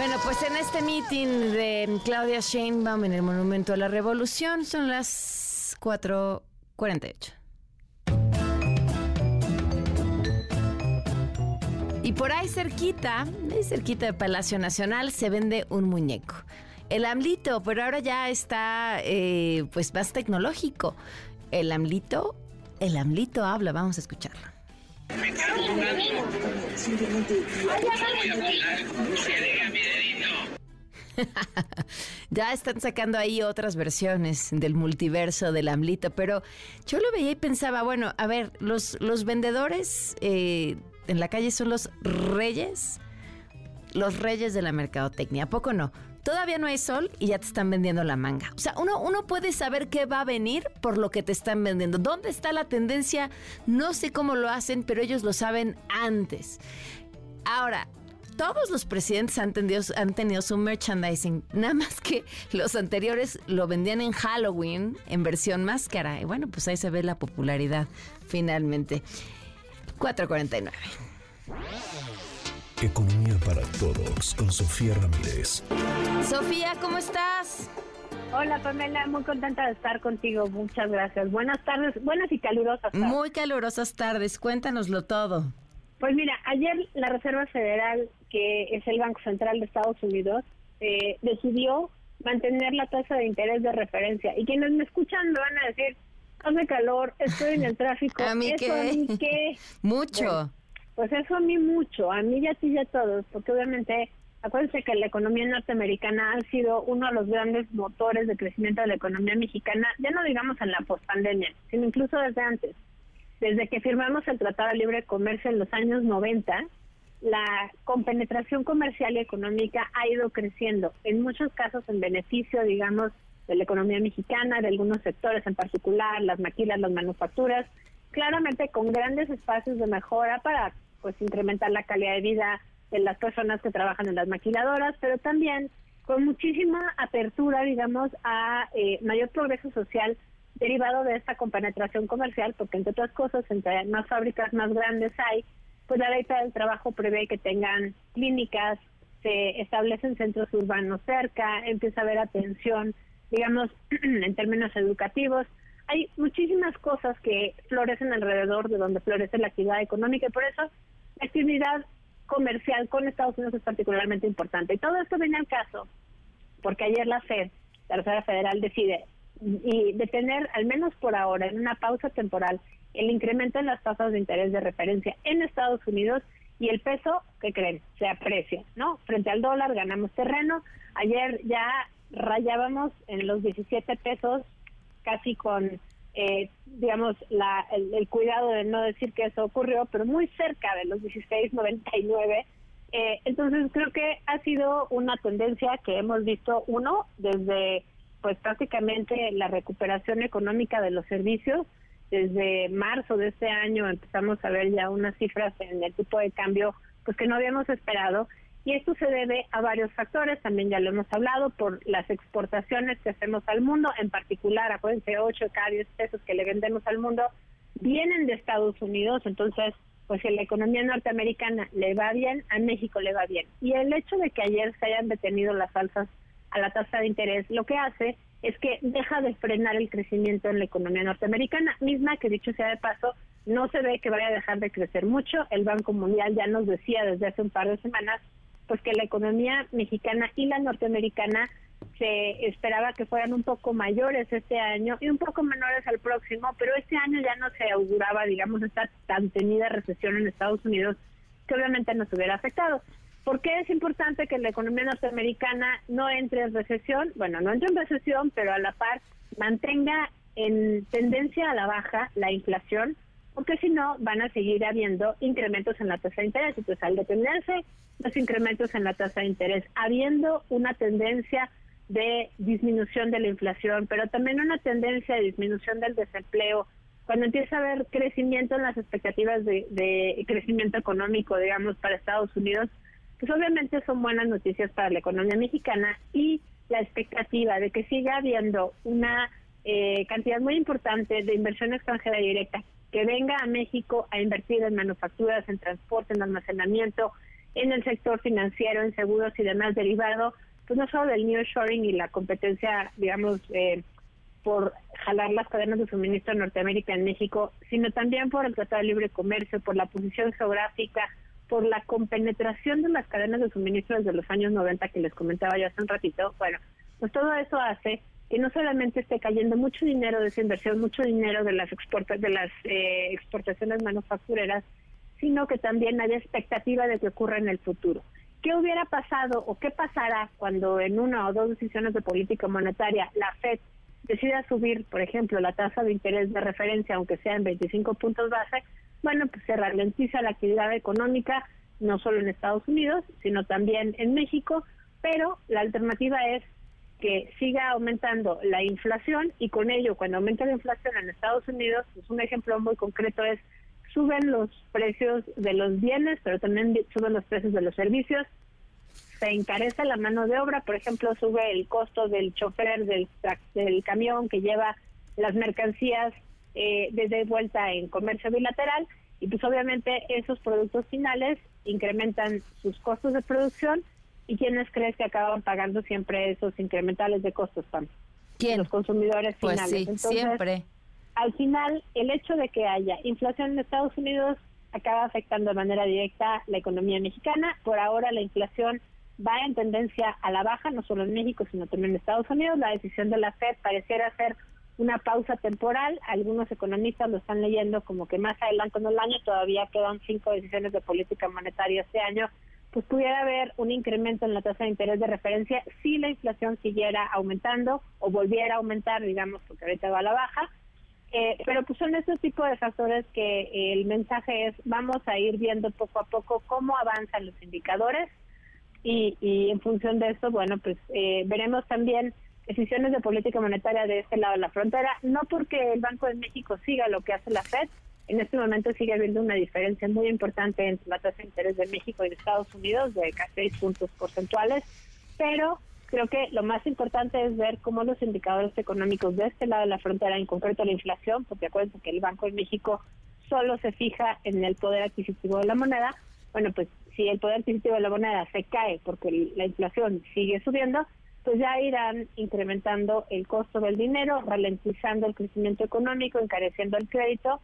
Bueno, pues en este meeting de Claudia Sheinbaum en el Monumento a la Revolución son las 4.48. Y por ahí cerquita, cerquita de Palacio Nacional, se vende un muñeco. El AMLito, pero ahora ya está eh, pues más tecnológico. El AMLito, el AMLito habla, vamos a escucharlo. [laughs] ya están sacando ahí otras versiones del multiverso del AMLito, pero yo lo veía y pensaba, bueno, a ver, los, los vendedores eh, en la calle son los reyes, los reyes de la mercadotecnia, ¿a poco no? Todavía no hay sol y ya te están vendiendo la manga. O sea, uno, uno puede saber qué va a venir por lo que te están vendiendo. ¿Dónde está la tendencia? No sé cómo lo hacen, pero ellos lo saben antes. Ahora, todos los presidentes han tenido, han tenido su merchandising, nada más que los anteriores lo vendían en Halloween en versión máscara. Y bueno, pues ahí se ve la popularidad finalmente. 449. Economía para todos con Sofía Ramírez. Sofía, ¿cómo estás? Hola Pamela, muy contenta de estar contigo. Muchas gracias. Buenas tardes, buenas y calurosas. Tardes. Muy calurosas tardes. Cuéntanoslo todo. Pues mira, ayer la Reserva Federal, que es el Banco Central de Estados Unidos, eh, decidió mantener la tasa de interés de referencia. Y quienes me escuchan me van a decir, hace calor, estoy en el tráfico. [laughs] ¿A mí ¿Eso qué? a mí qué? [laughs] Mucho. Bueno, pues eso a mí mucho, a mí y a ti y a todos, porque obviamente, acuérdense que la economía norteamericana ha sido uno de los grandes motores de crecimiento de la economía mexicana, ya no digamos en la pospandemia, sino incluso desde antes. Desde que firmamos el Tratado de Libre Comercio en los años 90, la compenetración comercial y económica ha ido creciendo, en muchos casos en beneficio, digamos, de la economía mexicana, de algunos sectores en particular, las maquilas, las manufacturas, claramente con grandes espacios de mejora para pues incrementar la calidad de vida de las personas que trabajan en las maquiladoras, pero también con muchísima apertura, digamos, a eh, mayor progreso social derivado de esta compenetración comercial, porque entre otras cosas, entre más fábricas más grandes hay, pues la ley del trabajo prevé que tengan clínicas, se establecen centros urbanos cerca, empieza a haber atención, digamos, [clears throat] en términos educativos. Hay muchísimas cosas que florecen alrededor de donde florece la actividad económica y por eso actividad comercial con Estados Unidos es particularmente importante. Y todo esto viene al caso porque ayer la FED, la Reserva Federal, decide y detener, al menos por ahora, en una pausa temporal, el incremento en las tasas de interés de referencia en Estados Unidos y el peso, ¿qué creen? Se aprecia, ¿no? Frente al dólar ganamos terreno. Ayer ya rayábamos en los 17 pesos, casi con, eh, digamos, la, el, el, cuidado de no decir que eso ocurrió, pero muy cerca de los 16.99. Eh, entonces creo que ha sido una tendencia que hemos visto, uno, desde pues prácticamente la recuperación económica de los servicios. Desde marzo de este año empezamos a ver ya unas cifras en el tipo de cambio pues que no habíamos esperado y esto se debe a varios factores, también ya lo hemos hablado, por las exportaciones que hacemos al mundo, en particular, acuérdense, 8 de cada 10 pesos que le vendemos al mundo vienen de Estados Unidos, entonces, pues si la economía norteamericana le va bien, a México le va bien. Y el hecho de que ayer se hayan detenido las alzas a la tasa de interés, lo que hace es que deja de frenar el crecimiento en la economía norteamericana, misma que dicho sea de paso, no se ve que vaya a dejar de crecer mucho. El Banco Mundial ya nos decía desde hace un par de semanas pues que la economía mexicana y la norteamericana se esperaba que fueran un poco mayores este año y un poco menores al próximo, pero este año ya no se auguraba, digamos, esta tan temida recesión en Estados Unidos que obviamente nos hubiera afectado. ¿Por qué es importante que la economía norteamericana no entre en recesión? Bueno, no entre en recesión, pero a la par mantenga en tendencia a la baja la inflación, porque si no van a seguir habiendo incrementos en la tasa de interés. Entonces, al detenerse los incrementos en la tasa de interés, habiendo una tendencia de disminución de la inflación, pero también una tendencia de disminución del desempleo, cuando empieza a haber crecimiento en las expectativas de, de crecimiento económico, digamos, para Estados Unidos, pues obviamente son buenas noticias para la economía mexicana y la expectativa de que siga habiendo una eh, cantidad muy importante de inversión extranjera directa que venga a México a invertir en manufacturas, en transporte, en almacenamiento, en el sector financiero, en seguros y demás derivado, pues no solo del nearshoring y la competencia, digamos, eh, por jalar las cadenas de suministro en Norteamérica en México, sino también por el Tratado de Libre Comercio, por la posición geográfica, por la compenetración de las cadenas de suministro desde los años 90 que les comentaba yo hace un ratito. Bueno, pues todo eso hace que no solamente esté cayendo mucho dinero de esa inversión, mucho dinero de las exportas, de las eh, exportaciones manufactureras, sino que también haya expectativa de que ocurra en el futuro. ¿Qué hubiera pasado o qué pasará cuando en una o dos decisiones de política monetaria la Fed decida subir, por ejemplo, la tasa de interés de referencia, aunque sea en 25 puntos base? Bueno, pues se ralentiza la actividad económica, no solo en Estados Unidos, sino también en México, pero la alternativa es que siga aumentando la inflación y con ello, cuando aumenta la inflación en Estados Unidos, pues un ejemplo muy concreto es suben los precios de los bienes, pero también suben los precios de los servicios, se encarece la mano de obra, por ejemplo, sube el costo del chofer del, del camión que lleva las mercancías eh, desde vuelta en comercio bilateral. Y pues obviamente esos productos finales incrementan sus costos de producción ¿Y quiénes crees que acaban pagando siempre esos incrementales de costos, Pam? ¿Quién? Los consumidores pues finales. Sí, siempre. Al final, el hecho de que haya inflación en Estados Unidos acaba afectando de manera directa la economía mexicana. Por ahora la inflación va en tendencia a la baja, no solo en México, sino también en Estados Unidos. La decisión de la Fed pareciera ser una pausa temporal. Algunos economistas lo están leyendo como que más adelante en el año todavía quedan cinco decisiones de política monetaria este año pues pudiera haber un incremento en la tasa de interés de referencia si la inflación siguiera aumentando o volviera a aumentar, digamos, porque ahorita va a la baja. Eh, pero pues son esos tipos de factores que el mensaje es vamos a ir viendo poco a poco cómo avanzan los indicadores y, y en función de eso, bueno, pues eh, veremos también decisiones de política monetaria de este lado de la frontera, no porque el Banco de México siga lo que hace la Fed, en este momento sigue habiendo una diferencia muy importante entre la tasa de interés de México y de Estados Unidos de casi seis puntos porcentuales, pero creo que lo más importante es ver cómo los indicadores económicos de este lado de la frontera, en concreto la inflación, porque acuérdense que el Banco de México solo se fija en el poder adquisitivo de la moneda, bueno, pues si el poder adquisitivo de la moneda se cae porque la inflación sigue subiendo, pues ya irán incrementando el costo del dinero, ralentizando el crecimiento económico, encareciendo el crédito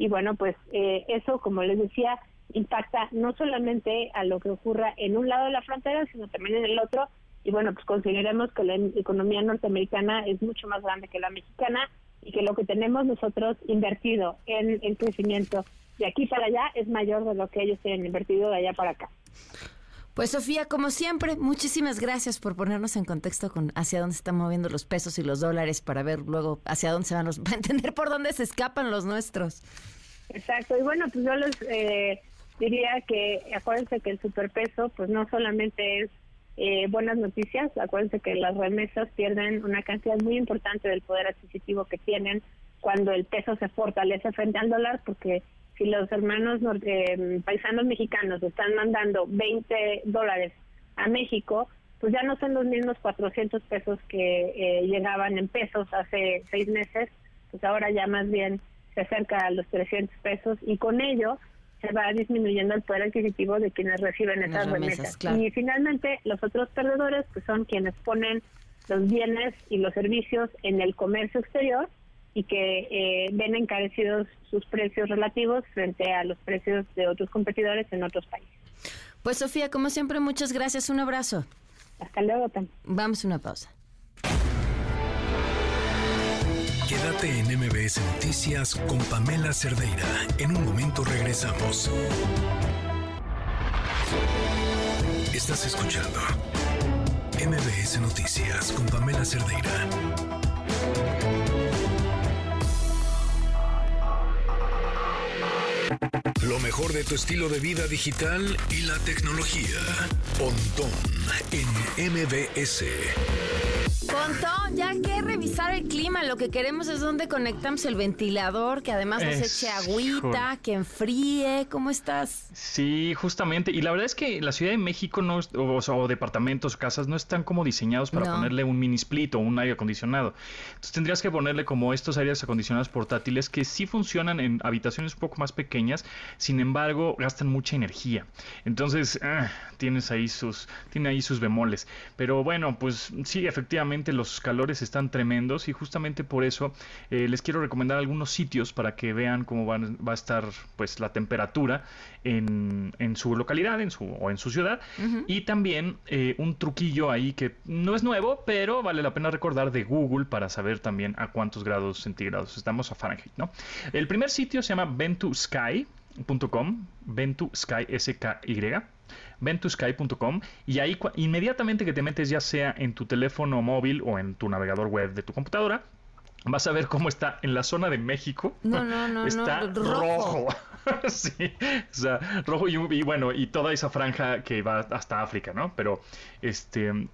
y bueno, pues eh, eso, como les decía, impacta no solamente a lo que ocurra en un lado de la frontera, sino también en el otro. Y bueno, pues consideremos que la economía norteamericana es mucho más grande que la mexicana y que lo que tenemos nosotros invertido en el crecimiento de aquí para allá es mayor de lo que ellos tienen invertido de allá para acá. Pues Sofía, como siempre, muchísimas gracias por ponernos en contexto con hacia dónde se están moviendo los pesos y los dólares para ver luego hacia dónde se van los, [laughs] para entender por dónde se escapan los nuestros. Exacto, y bueno, pues yo les eh, diría que acuérdense que el superpeso pues no solamente es eh, buenas noticias, acuérdense que las remesas pierden una cantidad muy importante del poder adquisitivo que tienen cuando el peso se fortalece frente al dólar, porque si los hermanos eh, paisanos mexicanos están mandando 20 dólares a México, pues ya no son los mismos 400 pesos que llegaban en pesos hace seis meses, pues ahora ya más bien se acerca a los 300 pesos y con ello se va disminuyendo el poder adquisitivo de quienes reciben esas remesas. Y finalmente los otros perdedores pues son quienes ponen los bienes y los servicios en el comercio exterior y que eh, ven encarecidos sus precios relativos frente a los precios de otros competidores en otros países. Pues Sofía, como siempre, muchas gracias. Un abrazo. Hasta luego, Tam. Vamos a una pausa. Quédate en MBS Noticias con Pamela Cerdeira. En un momento regresamos. Estás escuchando MBS Noticias con Pamela Cerdeira. Lo mejor de tu estilo de vida digital y la tecnología. Pontón en MBS. Pontón, ya que revisar el clima, lo que queremos es donde conectamos el ventilador, que además nos Es- eche agüita, que enfríe. ¿Cómo estás? Sí, justamente. Y la verdad es que la Ciudad de México no es- o, o departamentos, casas, no están como diseñados para No. ponerle un mini split o un aire acondicionado. Entonces tendrías que ponerle como estos aires acondicionados portátiles que sí funcionan en habitaciones un poco más pequeñas, sin embargo gastan mucha energía. Entonces ah, tienes ahí sus, tiene ahí sus bemoles. Pero bueno, pues sí, efectivamente los calores están tremendos y justamente por eso eh, les quiero recomendar algunos sitios para que vean cómo van- va a estar pues la temperatura en, en su localidad en su, o en su ciudad. Y también eh, un truquillo ahí que no es nuevo, pero vale la pena recordar de Google para saber también a cuántos grados centígrados estamos a Fahrenheit, ¿no? El primer sitio se llama ventusky.com, ventusky, S-K-Y, ventusky.com y ahí inmediatamente que te metes ya sea en tu teléfono móvil o en tu navegador web de tu computadora, vas a ver cómo está en la zona de México. No, no, no, no, está rojo. rojo. [laughs] sí, o sea, rojo y, y bueno, y toda esa franja que va hasta África, ¿no? Pero, este,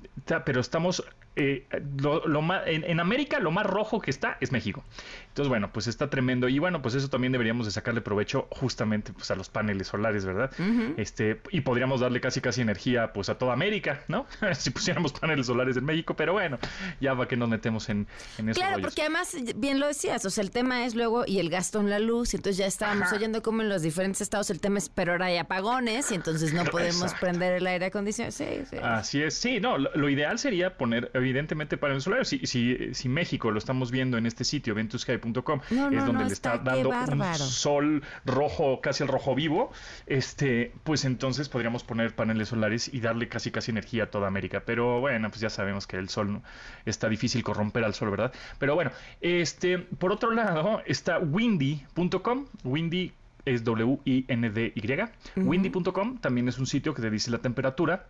pero estamos, eh, lo, lo ma- en, en América lo más rojo que está es México. Entonces, bueno, pues está tremendo. Y bueno, pues eso también deberíamos de sacarle provecho justamente pues, a los paneles solares, ¿verdad? Este, y podríamos darle casi casi energía pues a toda América, ¿no? [laughs] si pusiéramos paneles solares en México, pero bueno, ya va que nos metemos en, en esos Claro, rollos. porque además, bien lo decías, o sea, el tema es luego, y el gasto en la luz, y entonces ya estábamos Ajá. oyendo como en los diferentes estados el tema es, pero ahora hay apagones, y entonces no podemos Exacto. prender el aire acondicionado. Sí, sí. Así es, sí, no, lo, lo ideal sería poner evidentemente paneles solares. Si, si, si México lo estamos viendo en este sitio, ventusky.com, No, es donde no, le está, dando un sol rojo, casi el rojo vivo, este, pues entonces podríamos poner paneles solares y darle casi casi energía a toda América. Pero bueno, pues ya sabemos que el sol está difícil corromper al sol, ¿verdad? Pero bueno, este, por otro lado está windy.com, windy es W-I-N-D-Y, windy.com también es un sitio que te dice la temperatura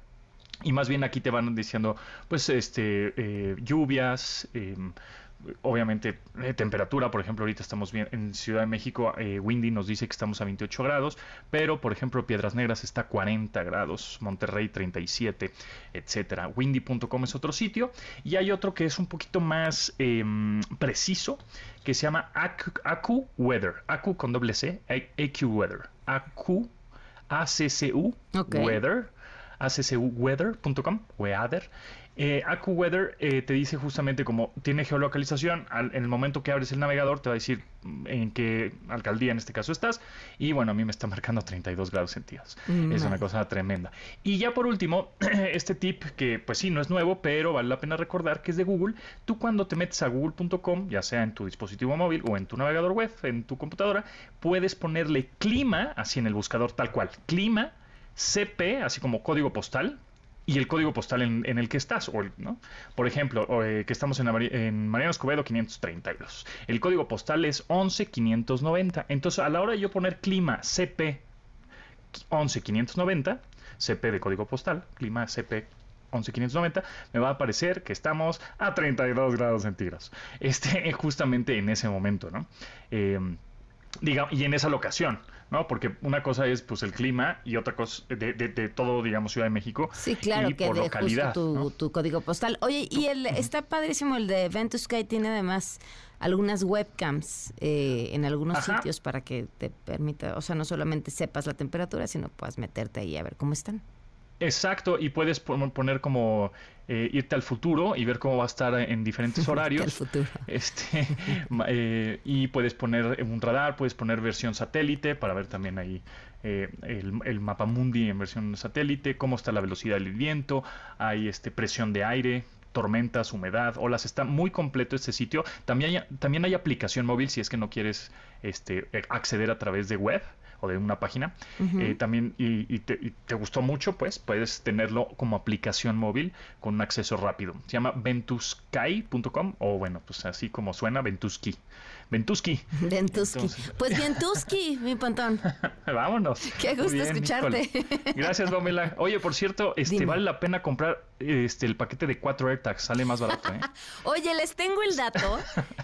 y más bien aquí te van diciendo, pues, este, eh, lluvias, em, obviamente eh, temperatura, por ejemplo, ahorita estamos bien en Ciudad de México, eh, Windy nos dice que estamos a 28 grados, pero por ejemplo Piedras Negras está a 40 grados, Monterrey 37, etcétera. Windy.com es otro sitio y hay otro que es un poquito más em, preciso que se llama Acu Weather, Acu con doble C, AQ Weather, Acu, A-C-C-U, Ok. Weather, accweather.com, weather. Eh, AccuWeather eh, te dice justamente como tiene geolocalización, al- en el momento que abres el navegador te va a decir mm, en qué alcaldía en este caso estás y bueno, a mí me está [laughs] marcando 32 grados centígrados. Mm, es una cosa tremenda. Y ya por último, [clears throat] este tip que pues sí, no es nuevo, pero vale la pena recordar que es de Google. Tú cuando te metes a google.com, ya sea en tu dispositivo móvil o en tu navegador web, en tu computadora, puedes ponerle clima, así en el buscador tal cual, clima CP, así como código postal, y el código postal en, el que estás. Por ejemplo, o, eh, que estamos en Mariano Escobedo 532. El código postal es 11590. Entonces, a la hora de yo poner clima CP 11590, CP de código postal, clima CP 11590, me va a aparecer que estamos a 32 grados centígrados. Este, [laughs] justamente en ese momento, ¿no? Eh, diga, y en esa locación, ¿no? Porque una cosa es pues el clima y otra cosa de, de- de todo, digamos, Ciudad de México. Sí, claro, y que por de localidad. justo tu, ¿no? tu código postal. Oye, y el está padrísimo el de Ventus Sky tiene además algunas webcams eh, en algunos Ajá. sitios para que te permita, o sea, no solamente sepas la temperatura, sino puedas meterte ahí a ver cómo están. Exacto, y puedes pon- poner como eh, irte al futuro y ver cómo va a estar en diferentes [laughs] horarios. Este, [laughs] eh, y puedes poner un radar, puedes poner versión satélite para ver también ahí eh, el, el mapa mundi en versión satélite, cómo está la velocidad del viento, hay este presión de aire, tormentas, humedad, olas. Está muy completo este sitio. También hay, también hay aplicación móvil si es que no quieres este, acceder a través de web o de una página. Eh, también, y, te, gustó mucho, pues puedes tenerlo como aplicación móvil con un acceso rápido. Se llama ventusky.com o bueno, pues así como suena, Ventusky. Ventusky. Ventusky. pues [laughs] Ventusky, mi pantón. Vámonos. Qué gusto escucharte. Gracias, Pamela. Oye, por cierto, este vale la pena comprar este el paquete de cuatro AirTags, sale más barato, ¿eh? [laughs] Oye, les tengo el dato.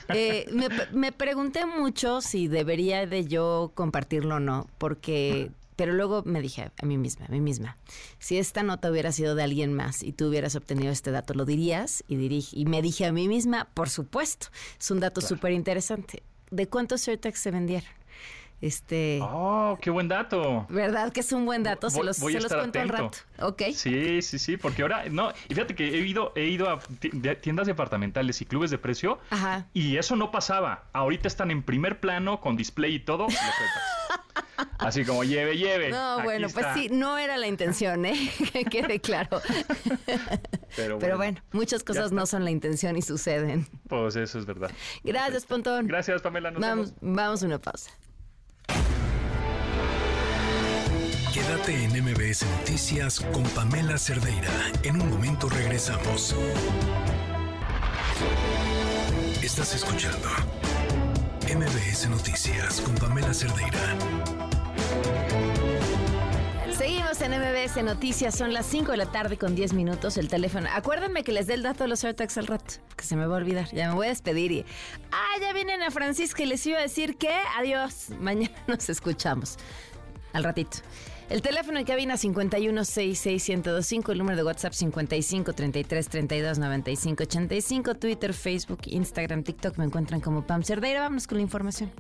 Eh, me, me pregunté mucho si debería de yo compartirlo o no, porque pero luego me dije a mí misma, a mí misma, si esta nota hubiera sido de alguien más y tú hubieras obtenido este dato, ¿lo dirías? Y, y me dije a mí misma, por supuesto, es un dato súper interesante. ¿De cuántos AirTags se vendieron? Este. Oh, qué buen dato. ¿Verdad que es un buen dato? Se los, se los cuento al rato. Ok. Sí, sí, sí, porque ahora, no, y fíjate que he ido, he ido a tiendas departamentales y clubes de precio Ajá. y eso no pasaba. Ahorita están en primer plano con display y todo. Así como lleve, lleve. No, bueno, pues sí, no era la intención, ¿eh? [laughs] que quede claro. Pero bueno, muchas cosas no son la intención y suceden. Pues eso es verdad. Gracias, Pontón. Gracias, Pamela. vamos, vamos a una pausa. Quédate en MBS Noticias con Pamela Cerdeira. En un momento regresamos. Estás escuchando MBS Noticias con Pamela Cerdeira. Seguimos en MBS Noticias, son las 5 de la tarde con 10 minutos el teléfono. Acuérdenme que les dé el dato de los AirTags al rato, que se me va a olvidar, ya me voy a despedir y... Ah, ya vienen a Francisca y les iba a decir que adiós, [laughs] mañana nos escuchamos. Al ratito. El teléfono en cabina 5166125, el número de WhatsApp 5533329585, Twitter, Facebook, Instagram, TikTok me encuentran como Pam Cerdeira. Vámonos con la información.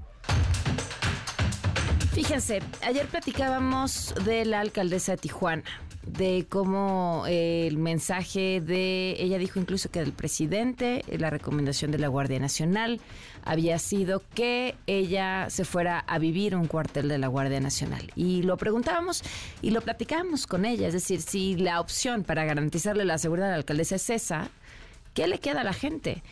Fíjense, ayer platicábamos de la alcaldesa de Tijuana, de cómo eh, el mensaje de, ella dijo incluso que del presidente, la recomendación de la Guardia Nacional había sido que ella se fuera a vivir un cuartel de la Guardia Nacional. Y lo preguntábamos y lo platicábamos con ella, es decir, si la opción para garantizarle la seguridad a la alcaldesa es esa, ¿qué le queda a la gente?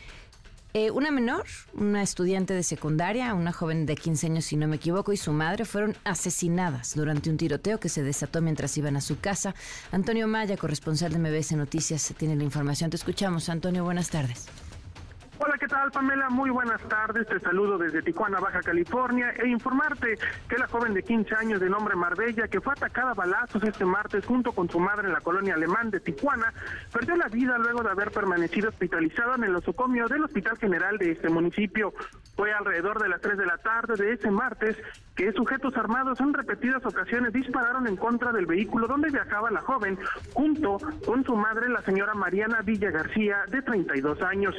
Eh, una menor, una estudiante de secundaria, una joven de 15 años si no me equivoco, y su madre fueron asesinadas durante un tiroteo que se desató mientras iban a su casa. Antonio Maya, corresponsal de MBS Noticias, tiene la información. Te escuchamos. Antonio, buenas tardes. Hola, ¿qué tal, Pamela? Muy buenas tardes. Te saludo desde Tijuana, Baja California, e informarte que la joven de 15 años de nombre Marbella, que fue atacada a balazos este martes junto con su madre en la colonia alemán de Tijuana, perdió la vida luego de haber permanecido hospitalizada en el osocomio del Hospital General de este municipio. Fue alrededor de las 3 de la tarde de ese martes que sujetos armados en repetidas ocasiones dispararon en contra del vehículo donde viajaba la joven, junto con su madre, la señora Mariana Villa García, de 32 años.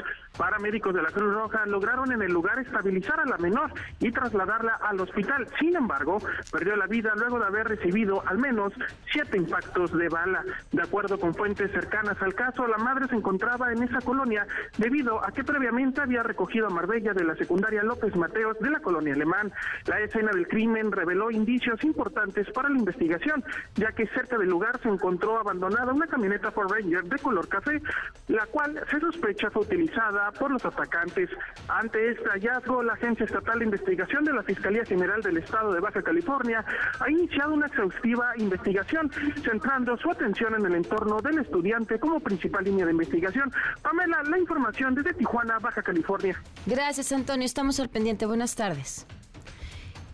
Paramédicos de la Cruz Roja lograron en el lugar estabilizar a la menor y trasladarla al hospital. Sin embargo, perdió la vida luego de haber recibido al menos siete impactos de bala. De acuerdo con fuentes cercanas al caso, la madre se encontraba en esa colonia debido a que previamente había recogido a Marbella de la secundaria López Mateos de la colonia alemán. La escena del crimen reveló indicios importantes para la investigación, ya que cerca del lugar se encontró abandonada una camioneta Ford Ranger de color café, la cual se sospecha fue utilizada por los atacantes. Ante este hallazgo, la Agencia Estatal de Investigación de la Fiscalía General del Estado de Baja California ha iniciado una exhaustiva investigación, centrando su atención en el entorno del estudiante como principal línea de investigación. Pamela, la información desde Tijuana, Baja California. Gracias, Antonio. Estamos al pendiente. Buenas tardes.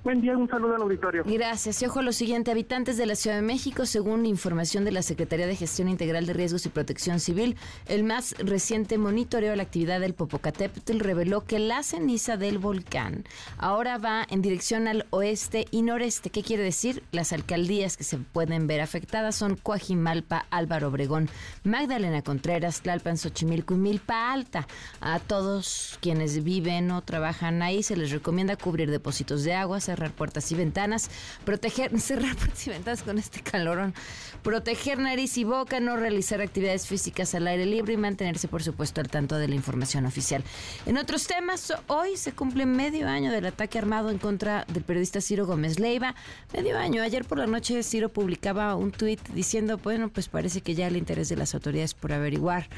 Buen día, un saludo al auditorio. Gracias. Y ojo lo siguiente, habitantes de la Ciudad de México, según información de la Secretaría de Gestión Integral de Riesgos y Protección Civil, el más reciente monitoreo de la actividad del Popocatépetl reveló que la ceniza del volcán ahora va en dirección al oeste y noreste. ¿Qué quiere decir? Las alcaldías que se pueden ver afectadas son Coajimalpa, Álvaro Obregón, Magdalena Contreras, Tlalpan, Xochimilco y Milpa Alta. A todos quienes viven o trabajan ahí se les recomienda cubrir depósitos de agua, cerrar puertas y ventanas, proteger, [laughs] cerrar puertas y ventanas con este calorón, proteger nariz y boca, no realizar actividades físicas al aire libre y mantenerse, por supuesto, al tanto de la información oficial. En otros temas, hoy se cumple medio año del ataque armado en contra del periodista Ciro Gómez Leiva. Medio año. Ayer por la noche Ciro publicaba un tuit diciendo, bueno, pues parece que ya el interés de las autoridades por averiguar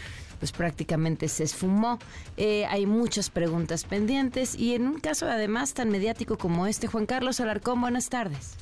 pues prácticamente se esfumó. Eh, hay muchas preguntas pendientes y en un caso además tan mediático como este, Juan Carlos Alarcón, buenas tardes.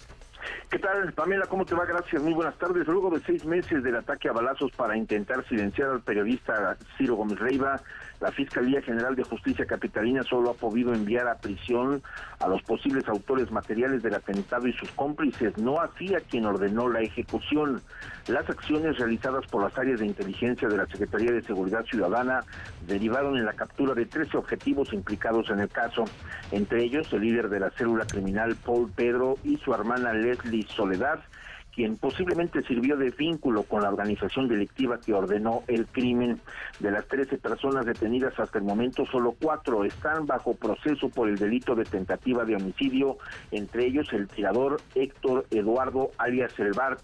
¿Qué tal, Pamela? ¿Cómo te va? Gracias. Muy buenas tardes. Luego de seis meses del ataque a balazos para intentar silenciar al periodista Ciro Gómez Reiva, la Fiscalía General de Justicia Capitalina solo ha podido enviar a prisión a los posibles autores materiales del atentado y sus cómplices, no así a quien ordenó la ejecución. Las acciones realizadas por las áreas de inteligencia de la Secretaría de Seguridad Ciudadana derivaron en la captura de 13 objetivos implicados en el caso, entre ellos el líder de la célula criminal Paul Pedro y su hermana Leslie Soledad, quien posiblemente sirvió de vínculo con la organización delictiva que ordenó el crimen. De las 13 personas detenidas hasta el momento, solo cuatro están bajo proceso por el delito de tentativa de homicidio, entre ellos el tirador Héctor Eduardo alias El Bart.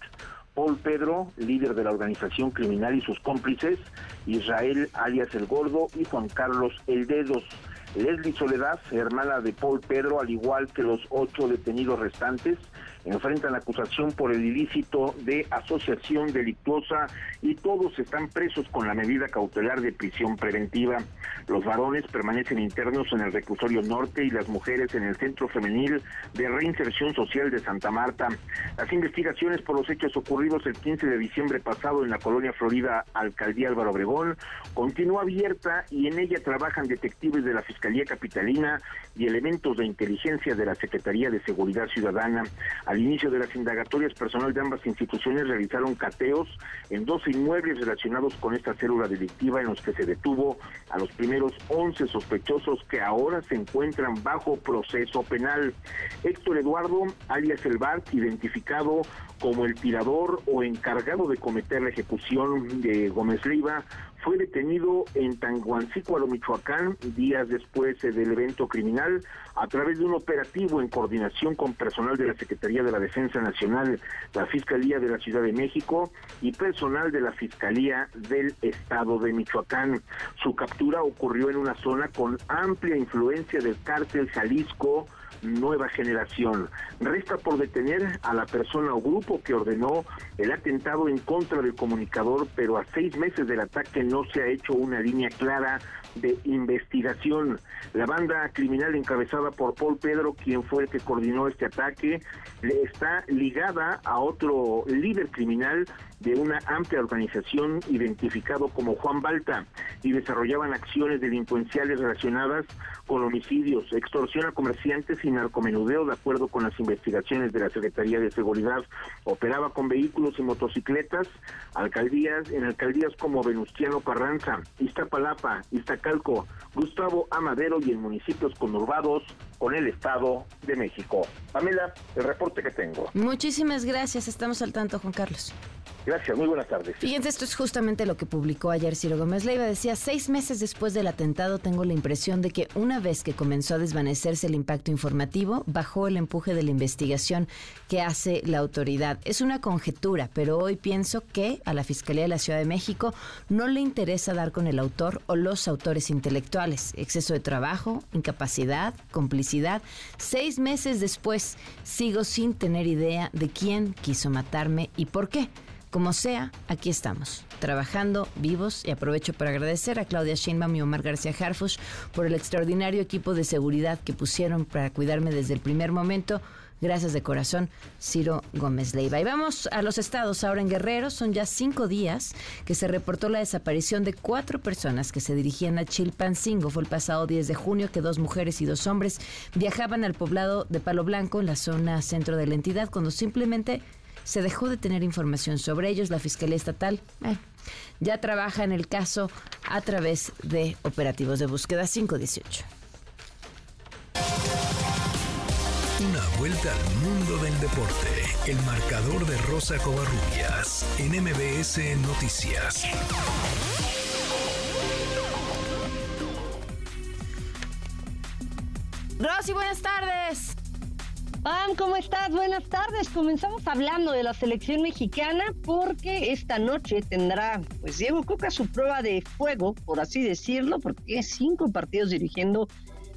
Paul Pedro, líder de la organización criminal y sus cómplices, Israel alias El Gordo y Juan Carlos El Dedos. Leslie Soledad, hermana de Paul Pedro, al igual que los ocho detenidos restantes, enfrentan acusación por el ilícito de asociación delictuosa y todos están presos con la medida cautelar de prisión preventiva. Los varones permanecen internos en el reclusorio norte y las mujeres en el Centro Femenil de Reinserción Social de Santa Marta. Las investigaciones por los hechos ocurridos el 15 de diciembre pasado en la colonia Florida, Alcaldía Álvaro Obregón, continúa abierta y en ella trabajan detectives de la Fiscalía Capitalina y elementos de inteligencia de la Secretaría de Seguridad Ciudadana. Al inicio de las indagatorias, personal de ambas instituciones realizaron cateos en dos inmuebles relacionados con esta célula delictiva en los que se detuvo a los primeros 11 sospechosos que ahora se encuentran bajo proceso penal. Héctor Eduardo, alias El Bart, identificado como el tirador o encargado de cometer la ejecución de Gómez Leiva, fue detenido en Tanguancícuaro, Michoacán, días después del evento criminal, a través de un operativo en coordinación con personal de la Secretaría de la Defensa Nacional, la Fiscalía de la Ciudad de México y personal de la Fiscalía del Estado de Michoacán. Su captura ocurrió en una zona con amplia influencia del cártel Jalisco, nueva generación. Resta por detener a la persona o grupo que ordenó el atentado en contra del comunicador, pero a seis meses del ataque no se ha hecho una línea clara de investigación. La banda criminal encabezada por Paul Pedro, quien fue el que coordinó este ataque, está ligada a otro líder criminal de una amplia organización identificado como Juan Balta y desarrollaban acciones delincuenciales relacionadas con homicidios, extorsión a comerciantes y narcomenudeo de acuerdo con las investigaciones de la Secretaría de Seguridad. Operaba con vehículos y motocicletas, alcaldías, en alcaldías como Venustiano Carranza, Iztapalapa, Iztacalco, Gustavo Amadero y en municipios conurbados con el Estado de México. Pamela, el reporte que tengo. Muchísimas gracias, estamos al tanto, Juan Carlos. Gracias, muy buenas tardes. Fíjense, esto es justamente lo que publicó ayer Ciro Gómez Leiva. Decía, seis meses después del atentado tengo la impresión de que una vez que comenzó a desvanecerse el impacto informativo, bajó el empuje de la investigación que hace la autoridad. Es una conjetura, pero hoy pienso que a la Fiscalía de la Ciudad de México no le interesa dar con el autor o los autores intelectuales. Exceso de trabajo, incapacidad, complicidad. Seis meses después sigo sin tener idea de quién quiso matarme y por qué. Como sea, aquí estamos, trabajando vivos y aprovecho para agradecer a Claudia Sheinbaum y Omar García Harfush por el extraordinario equipo de seguridad que pusieron para cuidarme desde el primer momento. Gracias de corazón, Ciro Gómez Leiva. Y vamos a los estados. Ahora en Guerrero son ya cinco días que se reportó la desaparición de cuatro personas que se dirigían a Chilpancingo. Fue el pasado 10 de junio que dos mujeres y dos hombres viajaban al poblado de Palo Blanco, en la zona centro de la entidad, cuando simplemente se dejó de tener información sobre ellos. La Fiscalía Estatal eh, ya trabaja en el caso a través de operativos de búsqueda 518. Vuelta al mundo del deporte. El marcador de Rosa Covarrubias en MBS Noticias. Rosy, buenas tardes. Pam, ¿cómo estás? Buenas tardes. Comenzamos hablando de la selección mexicana porque esta noche tendrá, pues Diego Coca su prueba de fuego, por así decirlo, porque tiene cinco partidos dirigiendo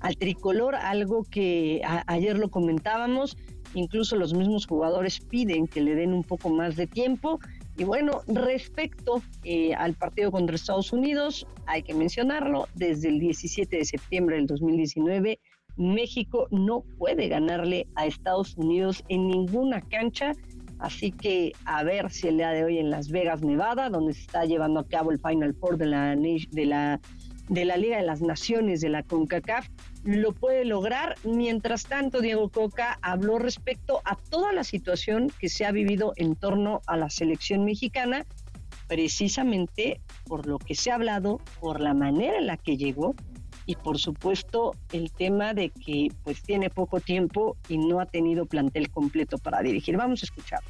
al tricolor, algo que ayer lo comentábamos, incluso los mismos jugadores piden que le den un poco más de tiempo Y bueno, respecto eh, al partido contra Estados Unidos, hay que mencionarlo, desde el 17 de septiembre del 2019, México no puede ganarle a Estados Unidos en ninguna cancha. Así que a ver si el día de hoy en Las Vegas, Nevada, donde se está llevando a cabo el Final Four de la, de la, de la Liga de las Naciones de la CONCACAF, lo puede lograr. Mientras tanto, Diego Coca habló respecto a toda la situación que se ha vivido en torno a la selección mexicana, precisamente por lo que se ha hablado, por la manera en la que llegó y por supuesto el tema de que pues tiene poco tiempo y no ha tenido plantel completo para dirigir. Vamos a escuchar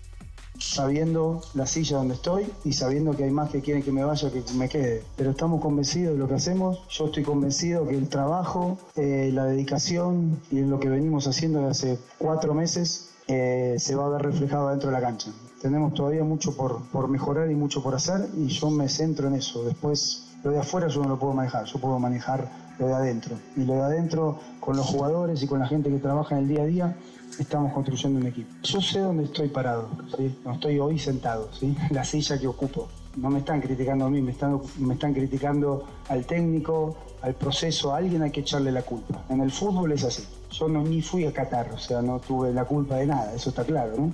sabiendo la silla donde estoy y sabiendo que hay más que quieren que me vaya que me quede. Pero estamos convencidos de lo que hacemos. Yo estoy convencido que el trabajo, eh, la dedicación y lo que venimos haciendo desde hace cuatro meses eh, se va a ver reflejado dentro de la cancha. Tenemos todavía mucho por, por mejorar y mucho por hacer y yo me centro en eso. Después, lo de afuera yo no lo puedo manejar. Yo puedo manejar lo de adentro. Y lo de adentro, con los jugadores y con la gente que trabaja en el día a día, estamos construyendo un equipo. Yo sé dónde estoy parado, ¿sí? no estoy hoy sentado, ¿sí? [laughs] la silla que ocupo. No me están criticando a mí, me están, me están criticando al técnico, al proceso, a alguien hay que echarle la culpa. En el fútbol es así. Yo no ni fui a Qatar, o sea, no tuve la culpa de nada, eso está claro, ¿no?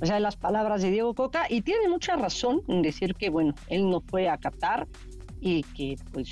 O sea, las palabras de Diego Coca, y tiene mucha razón en decir que, bueno, él no fue a Qatar, y que pues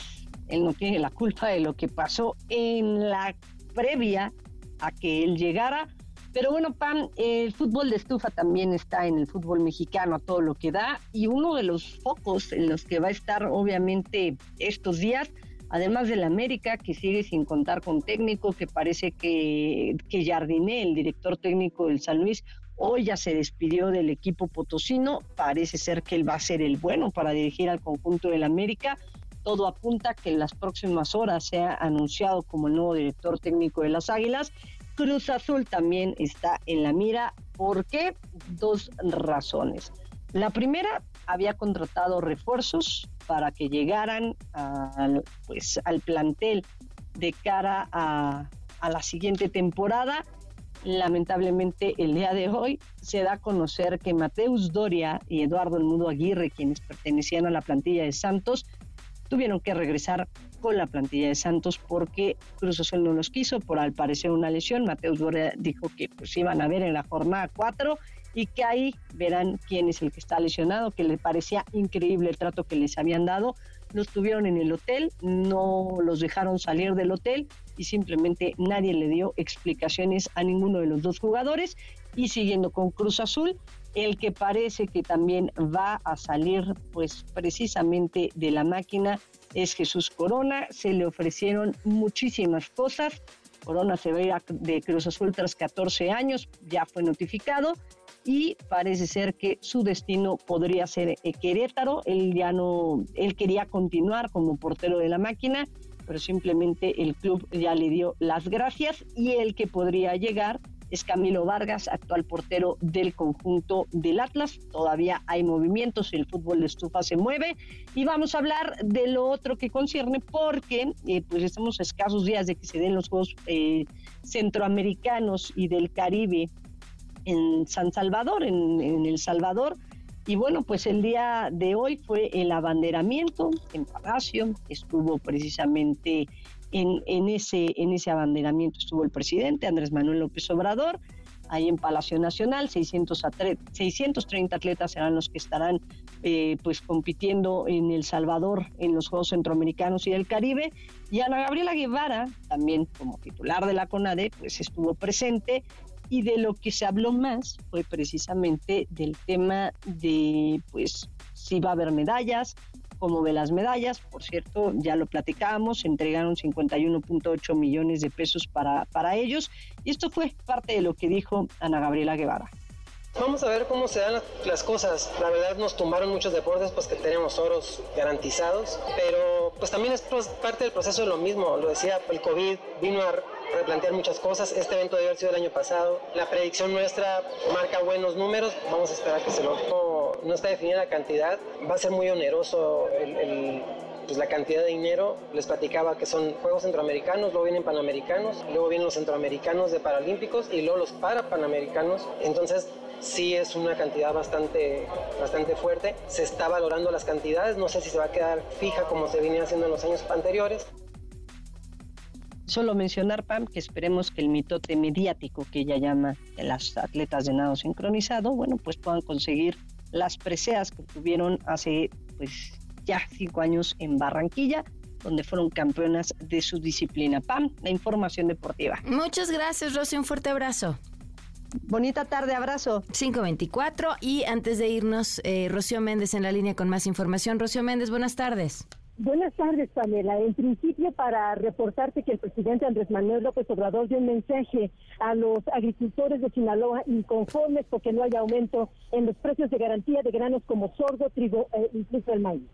él no tiene la culpa de lo que pasó en la previa a que él llegara. Pero bueno, Pan, el fútbol de estufa también está en el fútbol mexicano a todo lo que da y uno de los focos en los que va a estar obviamente estos días, además del América, que sigue sin contar con técnico, que parece que, que Jardiné, el director técnico del San Luis, Hoy ya se despidió del equipo potosino, parece ser que él va a ser el bueno para dirigir al conjunto del América. Todo apunta que en las próximas horas sea anunciado como el nuevo director técnico de las Águilas. Cruz Azul también está en la mira. ¿Por qué? Dos razones. La primera, había contratado refuerzos para que llegaran al, pues, al plantel de cara a, a la siguiente temporada Lamentablemente, el día de hoy se da a conocer que Mateus Doria y Eduardo El Mudo Aguirre, quienes pertenecían a la plantilla de Santos, tuvieron que regresar con la plantilla de Santos porque Cruz Azul no los quiso por al parecer una lesión. Mateus Doria dijo que pues iban a ver en la jornada 4 y que ahí verán quién es el que está lesionado, que le parecía increíble el trato que les habían dado. Los tuvieron en el hotel, no los dejaron salir del hotel y simplemente nadie le dio explicaciones a ninguno de los dos jugadores. Y siguiendo con Cruz Azul, el que parece que también va a salir pues precisamente de la máquina es Jesús Corona. Se le ofrecieron muchísimas cosas. Corona se ve de Cruz Azul tras 14 años, ya fue notificado y parece ser que su destino podría ser Querétaro. Él ya no, él quería continuar como portero de la máquina pero simplemente el club ya le dio las gracias y el que podría llegar es Camilo Vargas, actual portero del conjunto del Atlas. Todavía hay movimientos, el fútbol de estufa se mueve y vamos a hablar de lo otro que concierne porque eh, pues estamos a escasos días de que se den los Juegos eh, Centroamericanos y del Caribe en San Salvador, en, en El Salvador. Y bueno, pues el día de hoy fue el abanderamiento en Palacio, estuvo precisamente en, en, ese, en ese abanderamiento estuvo el presidente Andrés Manuel López Obrador, ahí en Palacio Nacional, 600 630 atletas serán los que estarán eh, pues compitiendo en El Salvador en los Juegos Centroamericanos y del Caribe. Y Ana Gabriela Guevara, también como titular de la CONADE, pues estuvo presente y de lo que se habló más fue precisamente del tema de, pues, si va a haber medallas, cómo ve las medallas. Por cierto, ya lo platicábamos, se entregaron 51.8 millones de pesos para, para ellos. Y esto fue parte de lo que dijo Ana Gabriela Guevara. Vamos a ver cómo se dan las cosas. La verdad nos tumbaron muchos deportes pues que tenemos oros garantizados, pero pues también es parte del proceso de lo mismo. Lo decía, el COVID vino a replantear muchas cosas. Este evento debe haber sido el año pasado. La predicción nuestra marca buenos números. Vamos a esperar que se lo... No, está definida la cantidad. Va a ser muy oneroso el, pues la cantidad de dinero. Les platicaba que son Juegos Centroamericanos, luego vienen Panamericanos, luego vienen los Centroamericanos de Paralímpicos y luego los para Panamericanos. Entonces, sí es una cantidad bastante, bastante fuerte. Se está valorando las cantidades, no sé si se va a quedar fija como se venía haciendo en los años anteriores. Solo mencionar, Pam, que esperemos que el mitote mediático que ella llama de las atletas de nado sincronizado, bueno, pues puedan conseguir las preseas que tuvieron hace pues ya cinco años en Barranquilla, donde fueron campeonas de su disciplina. Pam, la información deportiva. Muchas gracias, Rosy. Un fuerte abrazo. Bonita tarde, abrazo. 524 y antes de irnos, eh, Rocío Méndez en la línea con más información. Rocío Méndez, buenas tardes. Buenas tardes, Pamela. En principio, para reportarte que el presidente Andrés Manuel López Obrador dio un mensaje a los agricultores de Sinaloa inconformes porque no haya aumento en los precios de garantía de granos como sorgo, trigo e incluso el maíz.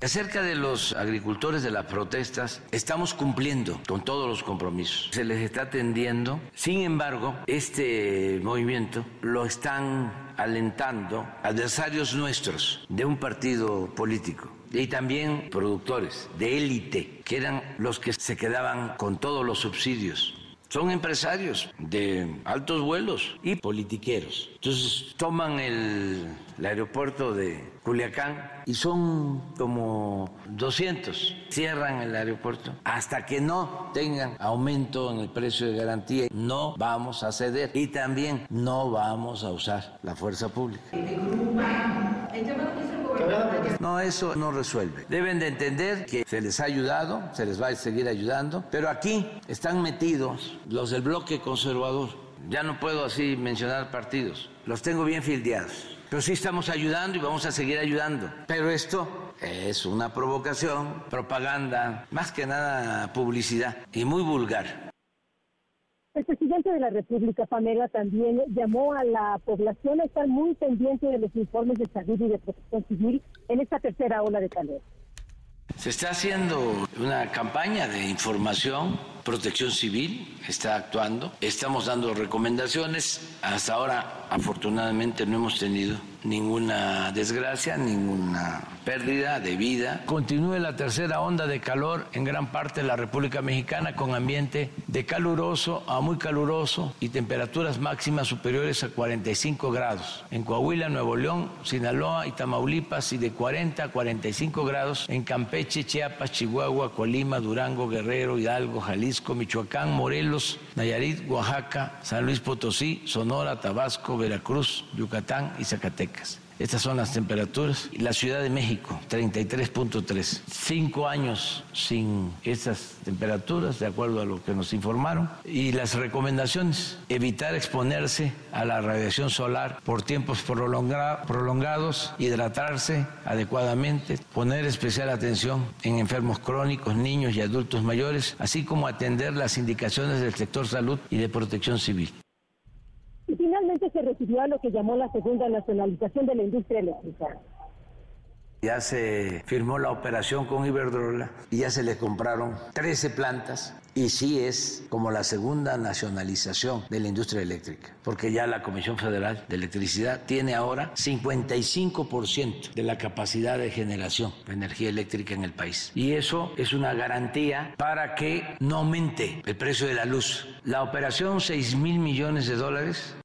Acerca de los agricultores de las protestas, estamos cumpliendo con todos los compromisos. Se les está atendiendo. Sin embargo, este movimiento lo están alentando adversarios nuestros de un partido político y también productores de élite, que eran los que se quedaban con todos los subsidios. Son empresarios de altos vuelos y politiqueros. Entonces toman el, el aeropuerto de Culiacán y son como 200. Cierran el aeropuerto. Hasta que no tengan aumento en el precio de garantía, no vamos a ceder y también no vamos a usar la fuerza pública. No, eso no resuelve. Deben de entender que se les ha ayudado, se les va a seguir ayudando, pero aquí están metidos los del bloque conservador. Ya no puedo así mencionar partidos, los tengo bien fildeados. Pero sí estamos ayudando y vamos a seguir ayudando. Pero esto es una provocación, propaganda, más que nada publicidad y muy vulgar. El presidente de la República, Pamela, también llamó a la población a estar muy pendiente de los informes de salud y de protección civil en esta tercera ola de calor. Se está haciendo una campaña de información, protección civil está actuando, estamos dando recomendaciones, hasta ahora afortunadamente no hemos tenido ninguna desgracia, ninguna pérdida de vida. Continúe la tercera onda de calor en gran parte de la República Mexicana con ambiente de caluroso a muy caluroso y temperaturas máximas superiores a 45 grados. En Coahuila, Nuevo León, Sinaloa y Tamaulipas y de 40 a 45 grados en Campeche, Chiapas, Chihuahua, Colima, Durango, Guerrero, Hidalgo, Jalisco, Michoacán, Morelos, Nayarit, Oaxaca, San Luis Potosí, Sonora, Tabasco, Veracruz, Yucatán y Zacatecas. Estas son las temperaturas. La Ciudad de México, 33.3. Cinco años sin estas temperaturas, de acuerdo a lo que nos informaron. Y las recomendaciones, evitar exponerse a la radiación solar por tiempos prolongados, hidratarse adecuadamente, poner especial atención en enfermos crónicos, niños y adultos mayores, así como atender las indicaciones del sector salud y de protección civil. Finalmente se recibió a lo que llamó la segunda nacionalización de la industria eléctrica. Ya se firmó la operación con Iberdrola y ya se le compraron 13 plantas y sí es como la segunda nacionalización de la industria eléctrica, porque ya la Comisión Federal de Electricidad tiene ahora 55% de la capacidad de generación de energía eléctrica en el país. Y eso es una garantía para que no aumente el precio de la luz. La operación 6 mil millones de dólares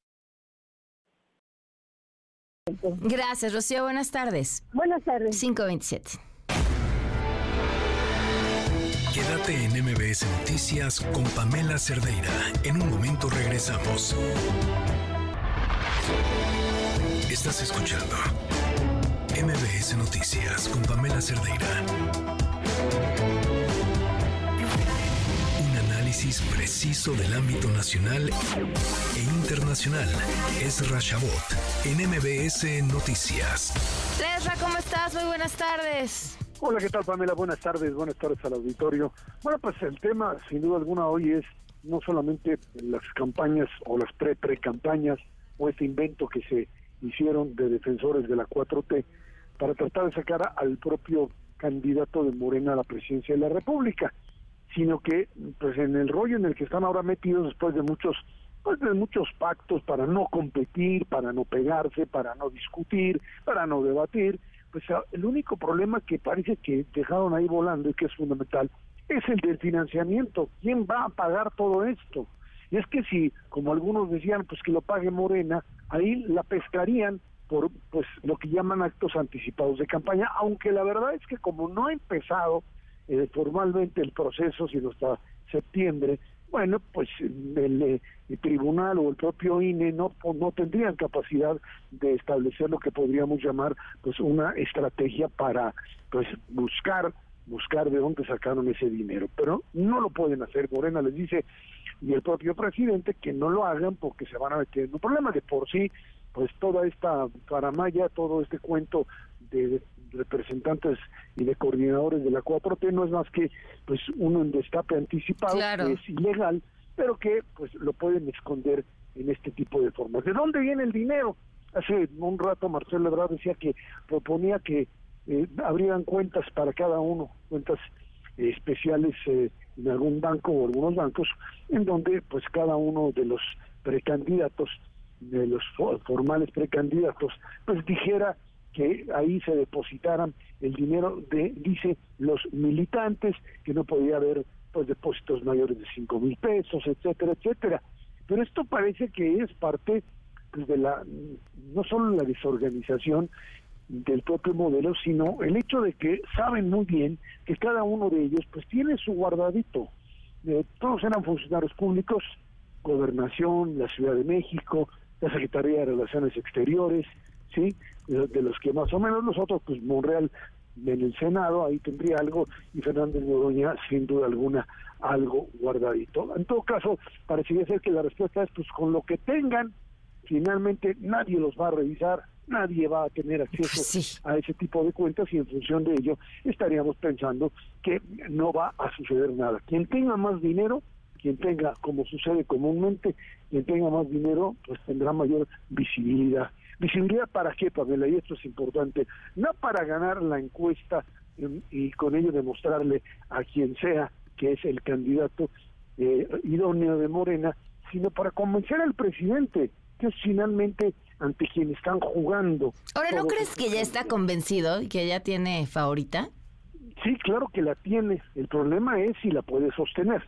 Gracias, Rocío. Buenas tardes. Buenas tardes. 527. Quédate en MBS Noticias con Pamela Cerdeira. En un momento regresamos. Estás escuchando MBS Noticias con Pamela Cerdeira. Análisis preciso del ámbito nacional e internacional. Es Rashabot en MBS Noticias. Lesra, ¿cómo estás? Muy buenas tardes. Hola, ¿qué tal Pamela? Buenas tardes, buenas tardes al auditorio. Bueno, pues el tema, sin duda alguna, hoy es no solamente las campañas o las pre-pre-campañas o este invento que se hicieron de defensores de la 4T para tratar de sacar al propio candidato de Morena a la presidencia de la República, sino que pues en el rollo en el que están ahora metidos después de muchos pues de muchos pactos para no competir, para no pegarse, para no discutir, para no debatir, pues el único problema que parece que dejaron ahí volando y que es fundamental es el del financiamiento. ¿Quién va a pagar todo esto? Y es que si, como algunos decían, pues que lo pague Morena, ahí la pescarían por pues lo que llaman actos anticipados de campaña, aunque la verdad es que como no ha empezado eh, formalmente el proceso, sino hasta septiembre, bueno, pues el, eh, tribunal o el propio INE no, no tendrían capacidad de establecer lo que podríamos llamar pues una estrategia para pues buscar buscar de dónde sacaron ese dinero, pero no lo pueden hacer. Morena les dice y el propio presidente que no lo hagan porque se van a meter en un problema de por sí, pues toda esta paramaya, todo este cuento de representantes y de coordinadores de la 4T no es más que pues uno en destape anticipado que es ilegal, pero que pues lo pueden esconder en este tipo de formas. ¿De dónde viene el dinero? Hace un rato Marcelo Ebrard decía que proponía que eh, abrieran cuentas para cada uno, cuentas eh, especiales eh, en algún banco o algunos bancos, en donde pues cada uno de los precandidatos, de los formales precandidatos, pues dijera que ahí se depositaran el dinero de, dice, los militantes, que no podía haber pues depósitos mayores de cinco mil pesos, etcétera, etcétera. Pero esto parece que es parte pues, de la, no solo la desorganización del propio modelo, sino el hecho de que saben muy bien que cada uno de ellos pues tiene su guardadito. Eh, todos eran funcionarios públicos, gobernación, la Ciudad de México, la Secretaría de Relaciones Exteriores, ¿sí? De, los que más o menos nosotros, pues Monreal en el Senado, ahí tendría algo, y Fernández Noroña, sin duda alguna, algo guardadito. En todo caso, parecería ser que la respuesta es, pues con lo que tengan, finalmente nadie los va a revisar, nadie va a tener acceso a ese tipo de cuentas y en función de ello estaríamos pensando que no va a suceder nada. Quien tenga más dinero, quien tenga, como sucede comúnmente, quien tenga más dinero, pues tendrá mayor visibilidad. ¿Visibilidad para qué, Pamela? Y esto es importante. No para ganar la encuesta y con ello demostrarle a quien sea que es el candidato eh, idóneo de Morena, sino para convencer al presidente, que es finalmente ante quien están jugando. Ahora, ¿no crees que ya está convencido y que ya tiene favorita? Sí, claro que la tiene. El problema es si la puede sostener.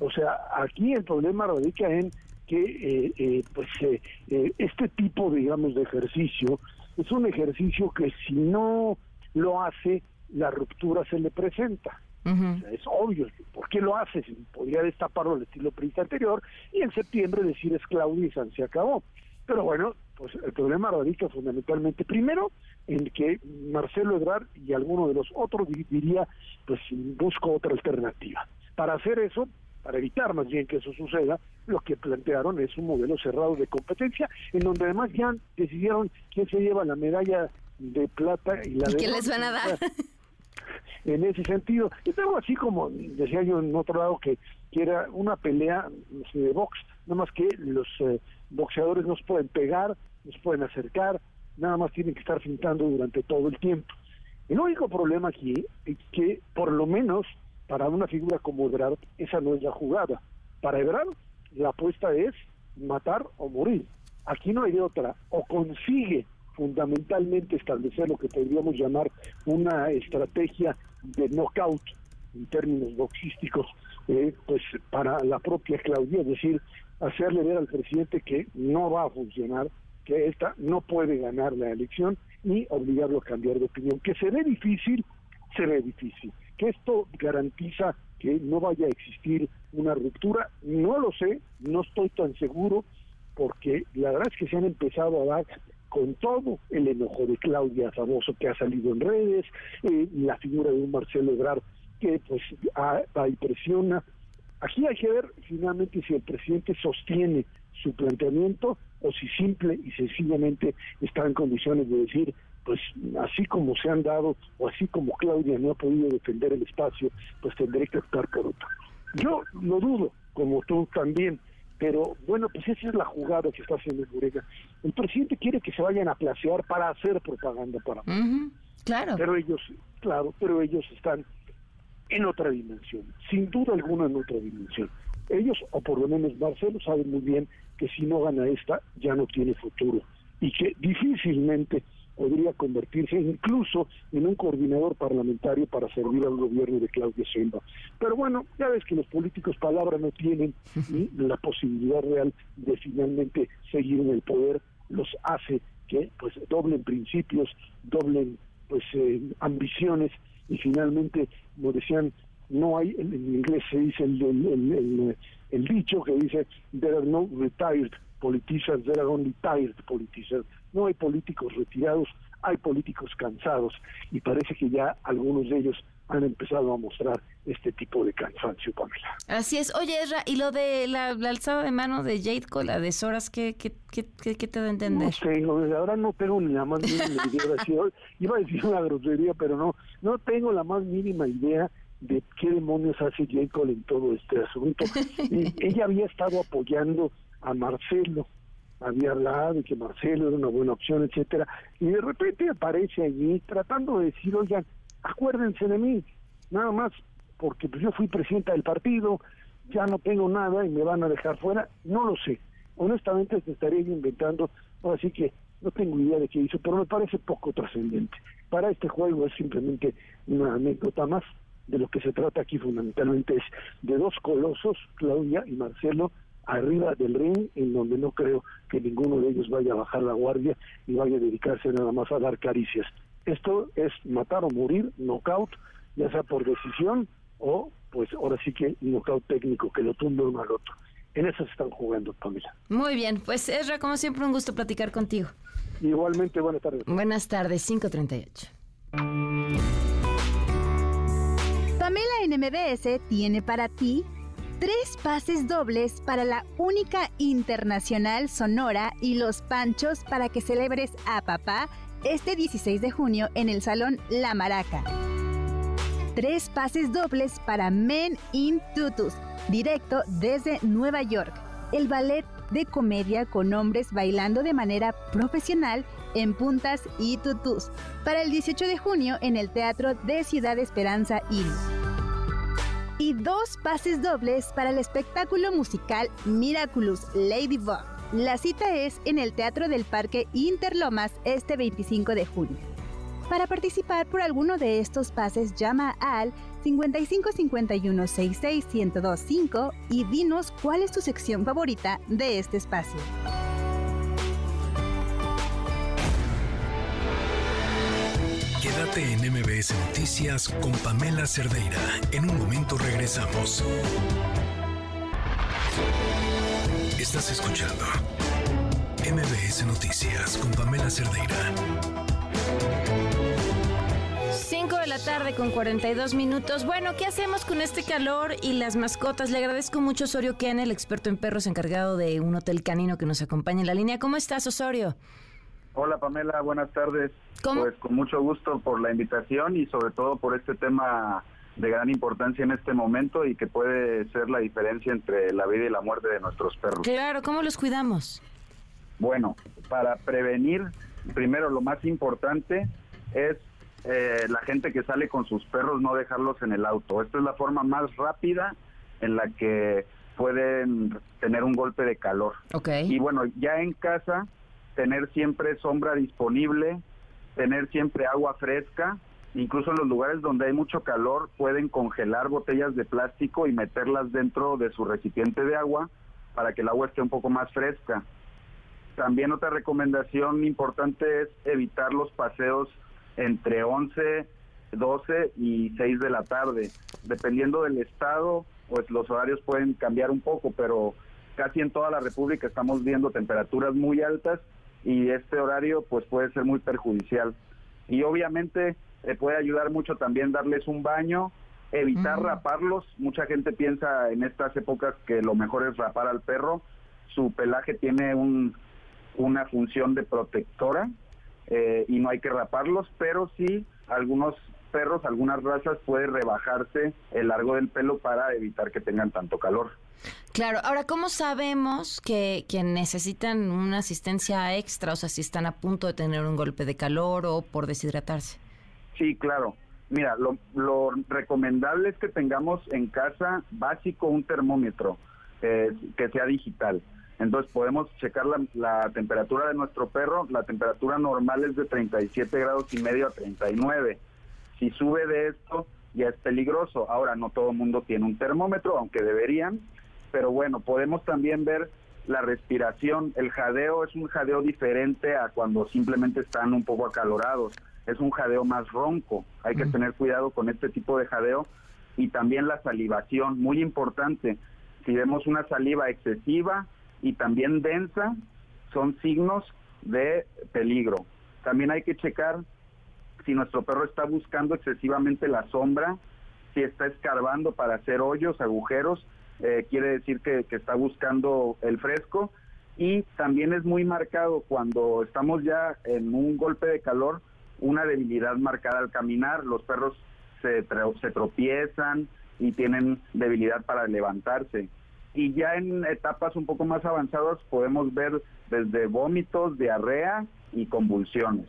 O sea, aquí el problema radica en que eh, eh, pues eh, este tipo, digamos, de ejercicio es un ejercicio que si no lo hace, la ruptura se le presenta. es obvio, ¿por qué lo hace? Podría destaparlo al estilo prista anterior y en septiembre decir es Claudia y se acabó. Pero bueno, pues el problema radica fundamentalmente, primero, en que Marcelo Ebrard y alguno de los otros diría, pues busco otra alternativa. Para hacer eso, para evitar más bien que eso suceda, lo que plantearon es un modelo cerrado de competencia, en donde además ya decidieron quién se lleva la medalla de plata y la ¿Y de... qué les van a dar? En ese sentido, es algo así como decía yo en otro lado que, que era una pelea de box, nada más que los eh, boxeadores no se pueden pegar, no se pueden acercar, nada más tienen que estar pintando durante todo el tiempo. El único problema aquí es que, por lo menos, para una figura como Ebrard, esa no es la jugada. Para Ebrard, la apuesta es matar o morir. Aquí no hay de otra. O consigue fundamentalmente establecer lo que podríamos llamar una estrategia de knockout en términos boxísticos, eh, pues para la propia Claudia, es decir, hacerle ver al presidente que no va a funcionar, que esta no puede ganar la elección y obligarlo a cambiar de opinión. Que se ve difícil, se ve difícil. Que esto garantiza que no vaya a existir una ruptura, no lo sé, no estoy tan seguro, porque la verdad es que se han empezado a dar con todo el enojo de Claudia Famoso que ha salido en redes, eh, la figura de un Marcelo Ebrard que pues va y presiona. Aquí hay que ver finalmente si el presidente sostiene su planteamiento o si simple y sencillamente está en condiciones de decir, pues así como se han dado o así como Claudia no ha podido defender el espacio, pues tendré que optar por otro. Yo lo dudo, como tú también, pero bueno, pues esa es la jugada que está haciendo el El presidente quiere que se vayan a placear para hacer propaganda para Claro. Pero ellos, claro, pero ellos están en otra dimensión, sin duda alguna en otra dimensión. Ellos, o por lo menos Marcelo, saben muy bien que si no gana esta, ya no tiene futuro y que difícilmente podría convertirse incluso en un coordinador parlamentario para servir al gobierno de Claudia Sheinbaum. Pero bueno, ya ves que los políticos palabra no tienen ni la posibilidad real de finalmente seguir en el poder los hace que pues doblen principios, doblen pues eh, ambiciones y finalmente, como decían, no hay, en, inglés se dice el, dicho que dice, there are no retired politicians, there are only tired politicians. No hay políticos retirados, hay políticos cansados y parece que ya algunos de ellos han empezado a mostrar este tipo de cansancio, Pamela. Así es. Oye, Ezra, ¿y lo de la, alzada de mano de Jade con la de Soras, qué, qué, qué, qué te da a entender? No sé, ahora no tengo ni la más mínima [laughs] idea. Iba a decir una grosería, pero no, no tengo la más mínima idea de qué demonios hace Jade Cole en todo este asunto. [laughs] ella había estado apoyando a Marcelo, había hablado de que Marcelo era una buena opción, etcétera, y de repente aparece allí tratando de decir, oigan, acuérdense de mí, nada más porque pues, yo fui presidenta del partido, ya no tengo nada y me van a dejar fuera, no lo sé. Honestamente te estaría inventando, así que no tengo idea de qué hizo, pero me parece poco trascendente. Para este juego es simplemente una anécdota más. De lo que se trata aquí fundamentalmente es de dos colosos, Claudia y Marcelo, arriba del ring, en donde no creo que ninguno de ellos vaya a bajar la guardia y vaya a dedicarse nada más a dar caricias. Esto es matar o morir, knockout, ya sea por decisión o, pues ahora sí que knockout técnico, que lo tumbe uno al otro. En eso se están jugando, Pamela. Muy bien, pues Ezra, como siempre, un gusto platicar contigo. Igualmente, buenas tardes. Buenas tardes, 538. Pamela NMBS tiene para ti tres pases dobles para la única internacional Sonora y los Panchos para que celebres a papá este 16 de junio en el Salón La Maraca. Tres pases dobles para Men in Tutus, directo desde Nueva York. El ballet de comedia con hombres bailando de manera profesional en puntas y tutus, para el 18 de junio en el Teatro de Ciudad Esperanza Il. Y dos pases dobles para el espectáculo musical Miraculous Ladybug la cita es en el Teatro del Parque Interlomas este 25 de junio. Para participar por alguno de estos pases llama al 5551 66 1025 y dinos cuál es tu sección favorita de este espacio. Quédate en MBS Noticias con Pamela Cerdeira. En un momento regresamos. Estás escuchando MBS Noticias con Pamela Cerdeira. 5 de la tarde con 42 minutos. Bueno, ¿qué hacemos con este calor y las mascotas? Le agradezco mucho a Osorio Ken, el experto en perros encargado de un hotel canino que nos acompaña en la línea. ¿Cómo estás, Osorio? Hola Pamela, buenas tardes. Pues con mucho gusto por la invitación y sobre todo por este tema de gran importancia en este momento y que puede ser la diferencia entre la vida y la muerte de nuestros perros. Claro, ¿cómo los cuidamos? Bueno, para prevenir, primero lo más importante es eh, la gente que sale con sus perros no dejarlos en el auto. Esta es la forma más rápida en la que pueden tener un golpe de calor. Okay. Y bueno, ya en casa, tener siempre sombra disponible, tener siempre agua fresca Incluso en los lugares donde hay mucho calor pueden congelar botellas de plástico y meterlas dentro de su recipiente de agua para que el agua esté un poco más fresca. También otra recomendación importante es evitar los paseos entre 11, 12 y 6 de la tarde. Dependiendo del estado, pues los horarios pueden cambiar un poco, pero casi en toda la República estamos viendo temperaturas muy altas y este horario pues puede ser muy perjudicial. Y obviamente puede ayudar mucho también darles un baño, evitar raparlos. Mucha gente piensa en estas épocas que lo mejor es rapar al perro. Su pelaje tiene un, una función de protectora eh, y no hay que raparlos, pero sí algunos perros, algunas razas puede rebajarse el largo del pelo para evitar que tengan tanto calor. Claro, ahora, ¿cómo sabemos que, que, necesitan una asistencia extra? O sea, si están a punto de tener un golpe de calor o por deshidratarse. Sí, claro. Mira, lo, recomendable es que tengamos en casa básico un termómetro eh, que sea digital. Entonces podemos checar la, la, temperatura de nuestro perro. La temperatura normal es de 37 grados y medio a 39. Si sube de esto, ya es peligroso. Ahora no todo el mundo tiene un termómetro, aunque deberían. Pero bueno, podemos también ver la respiración. El jadeo es un jadeo diferente a cuando simplemente están un poco acalorados. Es un jadeo más ronco. Hay que tener cuidado con este tipo de jadeo. Y también la salivación, muy importante. Si vemos una saliva excesiva y también densa, son signos de peligro. También hay que checar si nuestro perro está buscando excesivamente la sombra, si está escarbando para hacer hoyos, agujeros, eh, quiere decir que, está buscando el fresco. Y también es muy marcado cuando estamos ya en un golpe de calor, una debilidad marcada al caminar. Los perros se, se tropiezan y tienen debilidad para levantarse. Y ya en etapas un poco más avanzadas podemos ver desde vómitos, diarrea y convulsiones.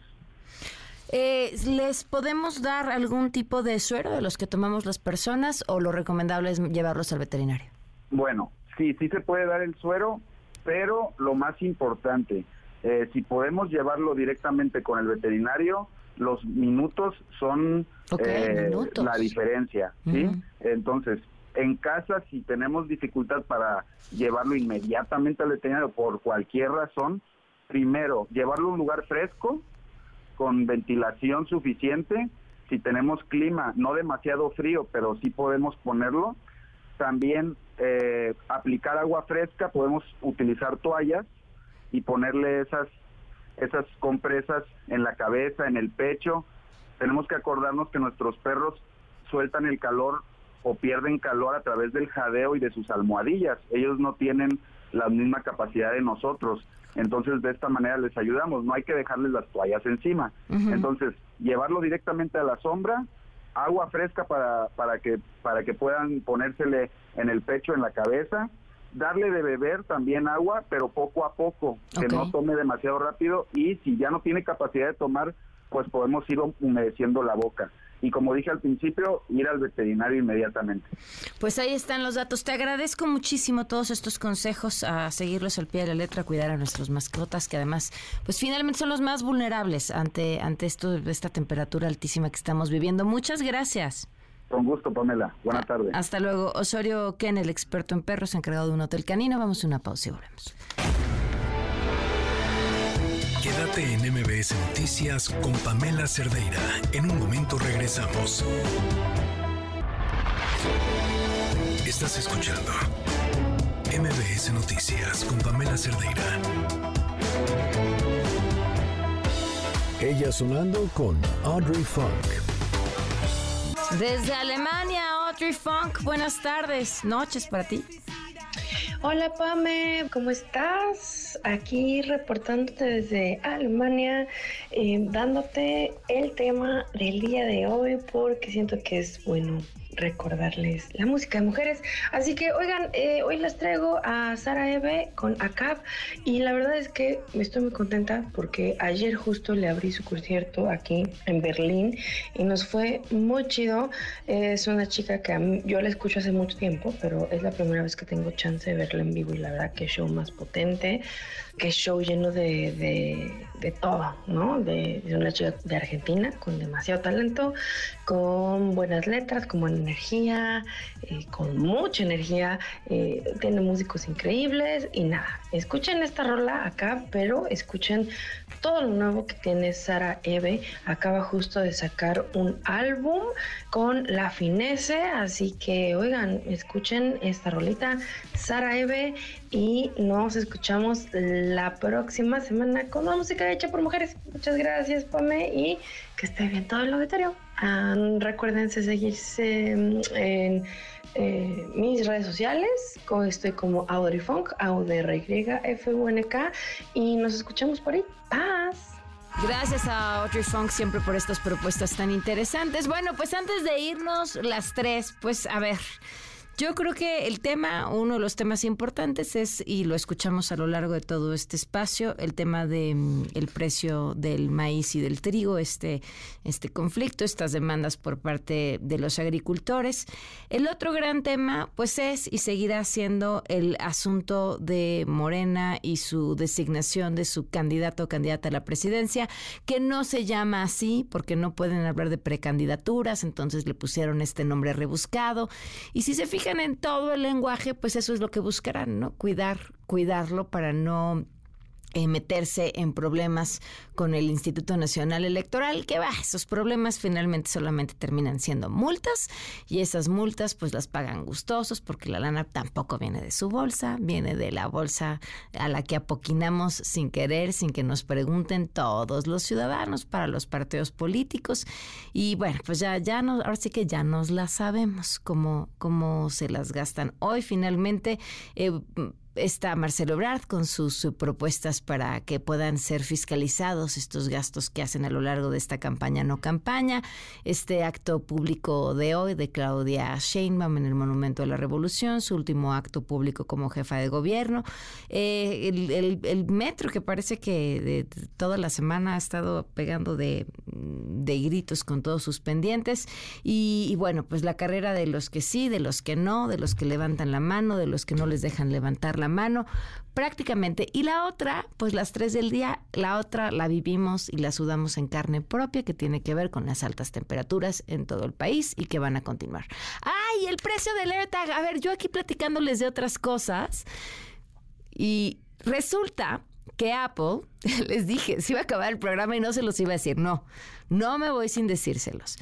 Eh, ¿Les podemos dar algún tipo de suero de los que tomamos las personas o lo recomendable es llevarlos al veterinario? Bueno, sí, sí se puede dar el suero, pero lo más importante, eh, si podemos llevarlo directamente con el veterinario, los minutos son eh, la diferencia, ¿sí? Entonces, en casa, si tenemos dificultad para llevarlo inmediatamente al veterinario por cualquier razón, primero, llevarlo a un lugar fresco, con ventilación suficiente, si tenemos clima no demasiado frío, pero sí podemos ponerlo, también eh, aplicar agua fresca, podemos utilizar toallas y ponerle esas, esas compresas en la cabeza, en el pecho. Tenemos que acordarnos que nuestros perros sueltan el calor o pierden calor a través del jadeo y de sus almohadillas. Ellos no tienen la misma capacidad de nosotros. Entonces, de esta manera les ayudamos. No hay que dejarles las toallas encima. Entonces, llevarlo directamente a la sombra agua fresca para, para, que, para que puedan ponérsele en el pecho, en la cabeza, darle de beber también agua, pero poco a poco, que no tome demasiado rápido y si ya no tiene capacidad de tomar, pues podemos ir humedeciendo la boca y como dije al principio, ir al veterinario inmediatamente. Pues ahí están los datos. Te agradezco muchísimo todos estos consejos a seguirlos al pie de la letra, a cuidar a nuestros mascotas, que además, pues finalmente son los más vulnerables ante, ante esto, esta temperatura altísima que estamos viviendo. Muchas gracias. Con gusto, Pamela. Buenas ah, tardes. Hasta luego. Osorio Ken, el experto en perros, encargado de un hotel canino. Vamos a una pausa y volvemos. Quédate en MBS Noticias con Pamela Cerdeira. En un momento regresamos. Estás escuchando MBS Noticias con Pamela Cerdeira. Ella sonando con Audrey Funk. Desde Alemania, Audrey Funk, buenas tardes, noches para ti. Hola Pame, ¿cómo estás? Aquí reportándote desde Alemania, eh, dándote el tema del día de hoy porque siento que es bueno recordarles la música de mujeres. Así que, oigan, eh, hoy les traigo a Sara Eve con ACAP y la verdad es que estoy muy contenta porque ayer justo le abrí su concierto aquí en Berlín y nos fue muy chido. Es una chica que yo la escucho hace mucho tiempo, pero es la primera vez que tengo chance de verla en vivo y la verdad que show más potente que show lleno de, de, todo, ¿no? De, una chica de Argentina con demasiado talento, con buenas letras, con buena energía, eh, con mucha energía, eh, tiene músicos increíbles y nada, escuchen esta rola acá, pero escuchen todo lo nuevo que tiene Sara Eve. Acaba justo de sacar un álbum con La Finese, así que oigan, escuchen esta rolita, Sara Eve, y nos escuchamos la próxima semana con una música hecha por mujeres. Muchas gracias, Pame, y que esté bien todo el auditorio. Ah, recuérdense seguirse en eh, mis redes sociales. Estoy como Audreyfunk, A-U-D-R-Y-F-U-N-K, y nos escuchamos por ahí. Paz. Gracias a Audrey Funk siempre por estas propuestas tan interesantes. Bueno, pues antes de irnos las tres, pues a ver, yo creo que el tema, uno de los temas importantes es, y lo escuchamos a lo largo de todo este espacio, el tema de mm, precio del maíz y del trigo, este, este conflicto, estas demandas por parte de los agricultores. El otro gran tema, pues es y seguirá siendo el asunto de Morena y su designación de su candidato o candidata a la presidencia, que no se llama así porque no pueden hablar de precandidaturas, entonces le pusieron este nombre rebuscado. Y si se fijan, en todo el lenguaje, pues eso es lo que buscarán, ¿no? Cuidar cuidarlo, para no eh, meterse en problemas con el Instituto Nacional Electoral, que va, esos problemas finalmente solamente terminan siendo multas y esas multas pues las pagan gustosos porque la lana tampoco viene de su bolsa, viene de la bolsa a la que apoquinamos sin querer, sin que nos pregunten todos los ciudadanos para los partidos políticos y bueno, pues ya, ya nos, ahora sí que ya nos la sabemos cómo, cómo se las gastan. Hoy finalmente... Eh, está Marcelo Ebrard con sus propuestas para que puedan ser fiscalizados estos gastos que hacen a lo largo de esta campaña no campaña. Este acto público de hoy de Claudia Sheinbaum en el Monumento a la Revolución, su último acto público como jefa de gobierno. Eh, el, metro que parece que de, toda la semana ha estado pegando de, gritos con todos sus pendientes. Y, y bueno, pues la carrera de los que sí, de los que no, de los que levantan la mano, de los que no les dejan levantar la mano prácticamente. Y la otra, pues las tres del día, la otra la vivimos y la sudamos en carne propia, que tiene que ver con las altas temperaturas en todo el país y que van a continuar. ¡Ay, el precio del AirTag! A ver, yo aquí platicándoles de otras cosas y resulta que Apple, [laughs] les dije, se iba a acabar el programa y no se los iba a decir. No, no me voy sin decírselos.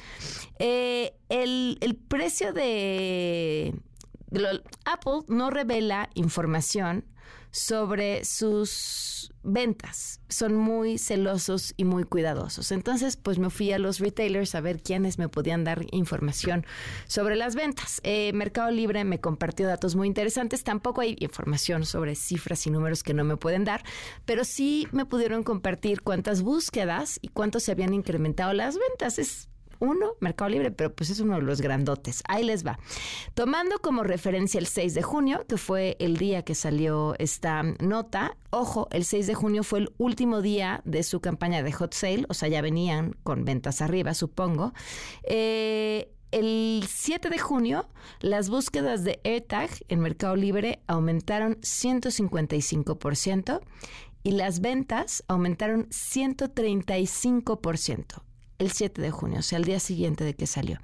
Eh, el, el precio de Apple no revela información sobre sus ventas. Son muy celosos y muy cuidadosos. Entonces, pues me fui a los retailers a ver quiénes me podían dar información sobre las ventas. Eh, Mercado Libre me compartió datos muy interesantes. Tampoco hay información sobre cifras y números que no me pueden dar, pero sí me pudieron compartir cuántas búsquedas y cuánto se habían incrementado las ventas. Es uno, Mercado Libre, pero pues es uno de los grandotes. Ahí les va. Tomando como referencia el 6 de junio, que fue el día que salió esta nota, ojo, el 6 de junio fue el último día de su campaña de hot sale, o sea, ya venían con ventas arriba, supongo. Eh, el 7 de junio, las búsquedas de AirTag en Mercado Libre aumentaron 155% y las ventas aumentaron 135% el 7 de junio, o sea, el día siguiente de que salió.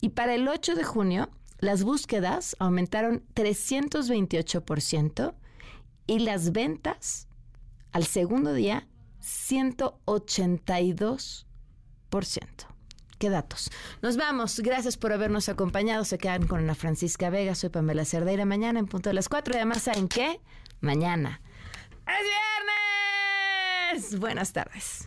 Y para el 8 de junio, las búsquedas aumentaron 328% y las ventas al segundo día 182%. ¿Qué datos? Nos vamos. Gracias por habernos acompañado. Se quedan con Ana Francisca Vega. Soy Pamela Cerdeira. Mañana en punto de las 4. Y además, ¿saben qué? Mañana. ¡Es viernes! Buenas tardes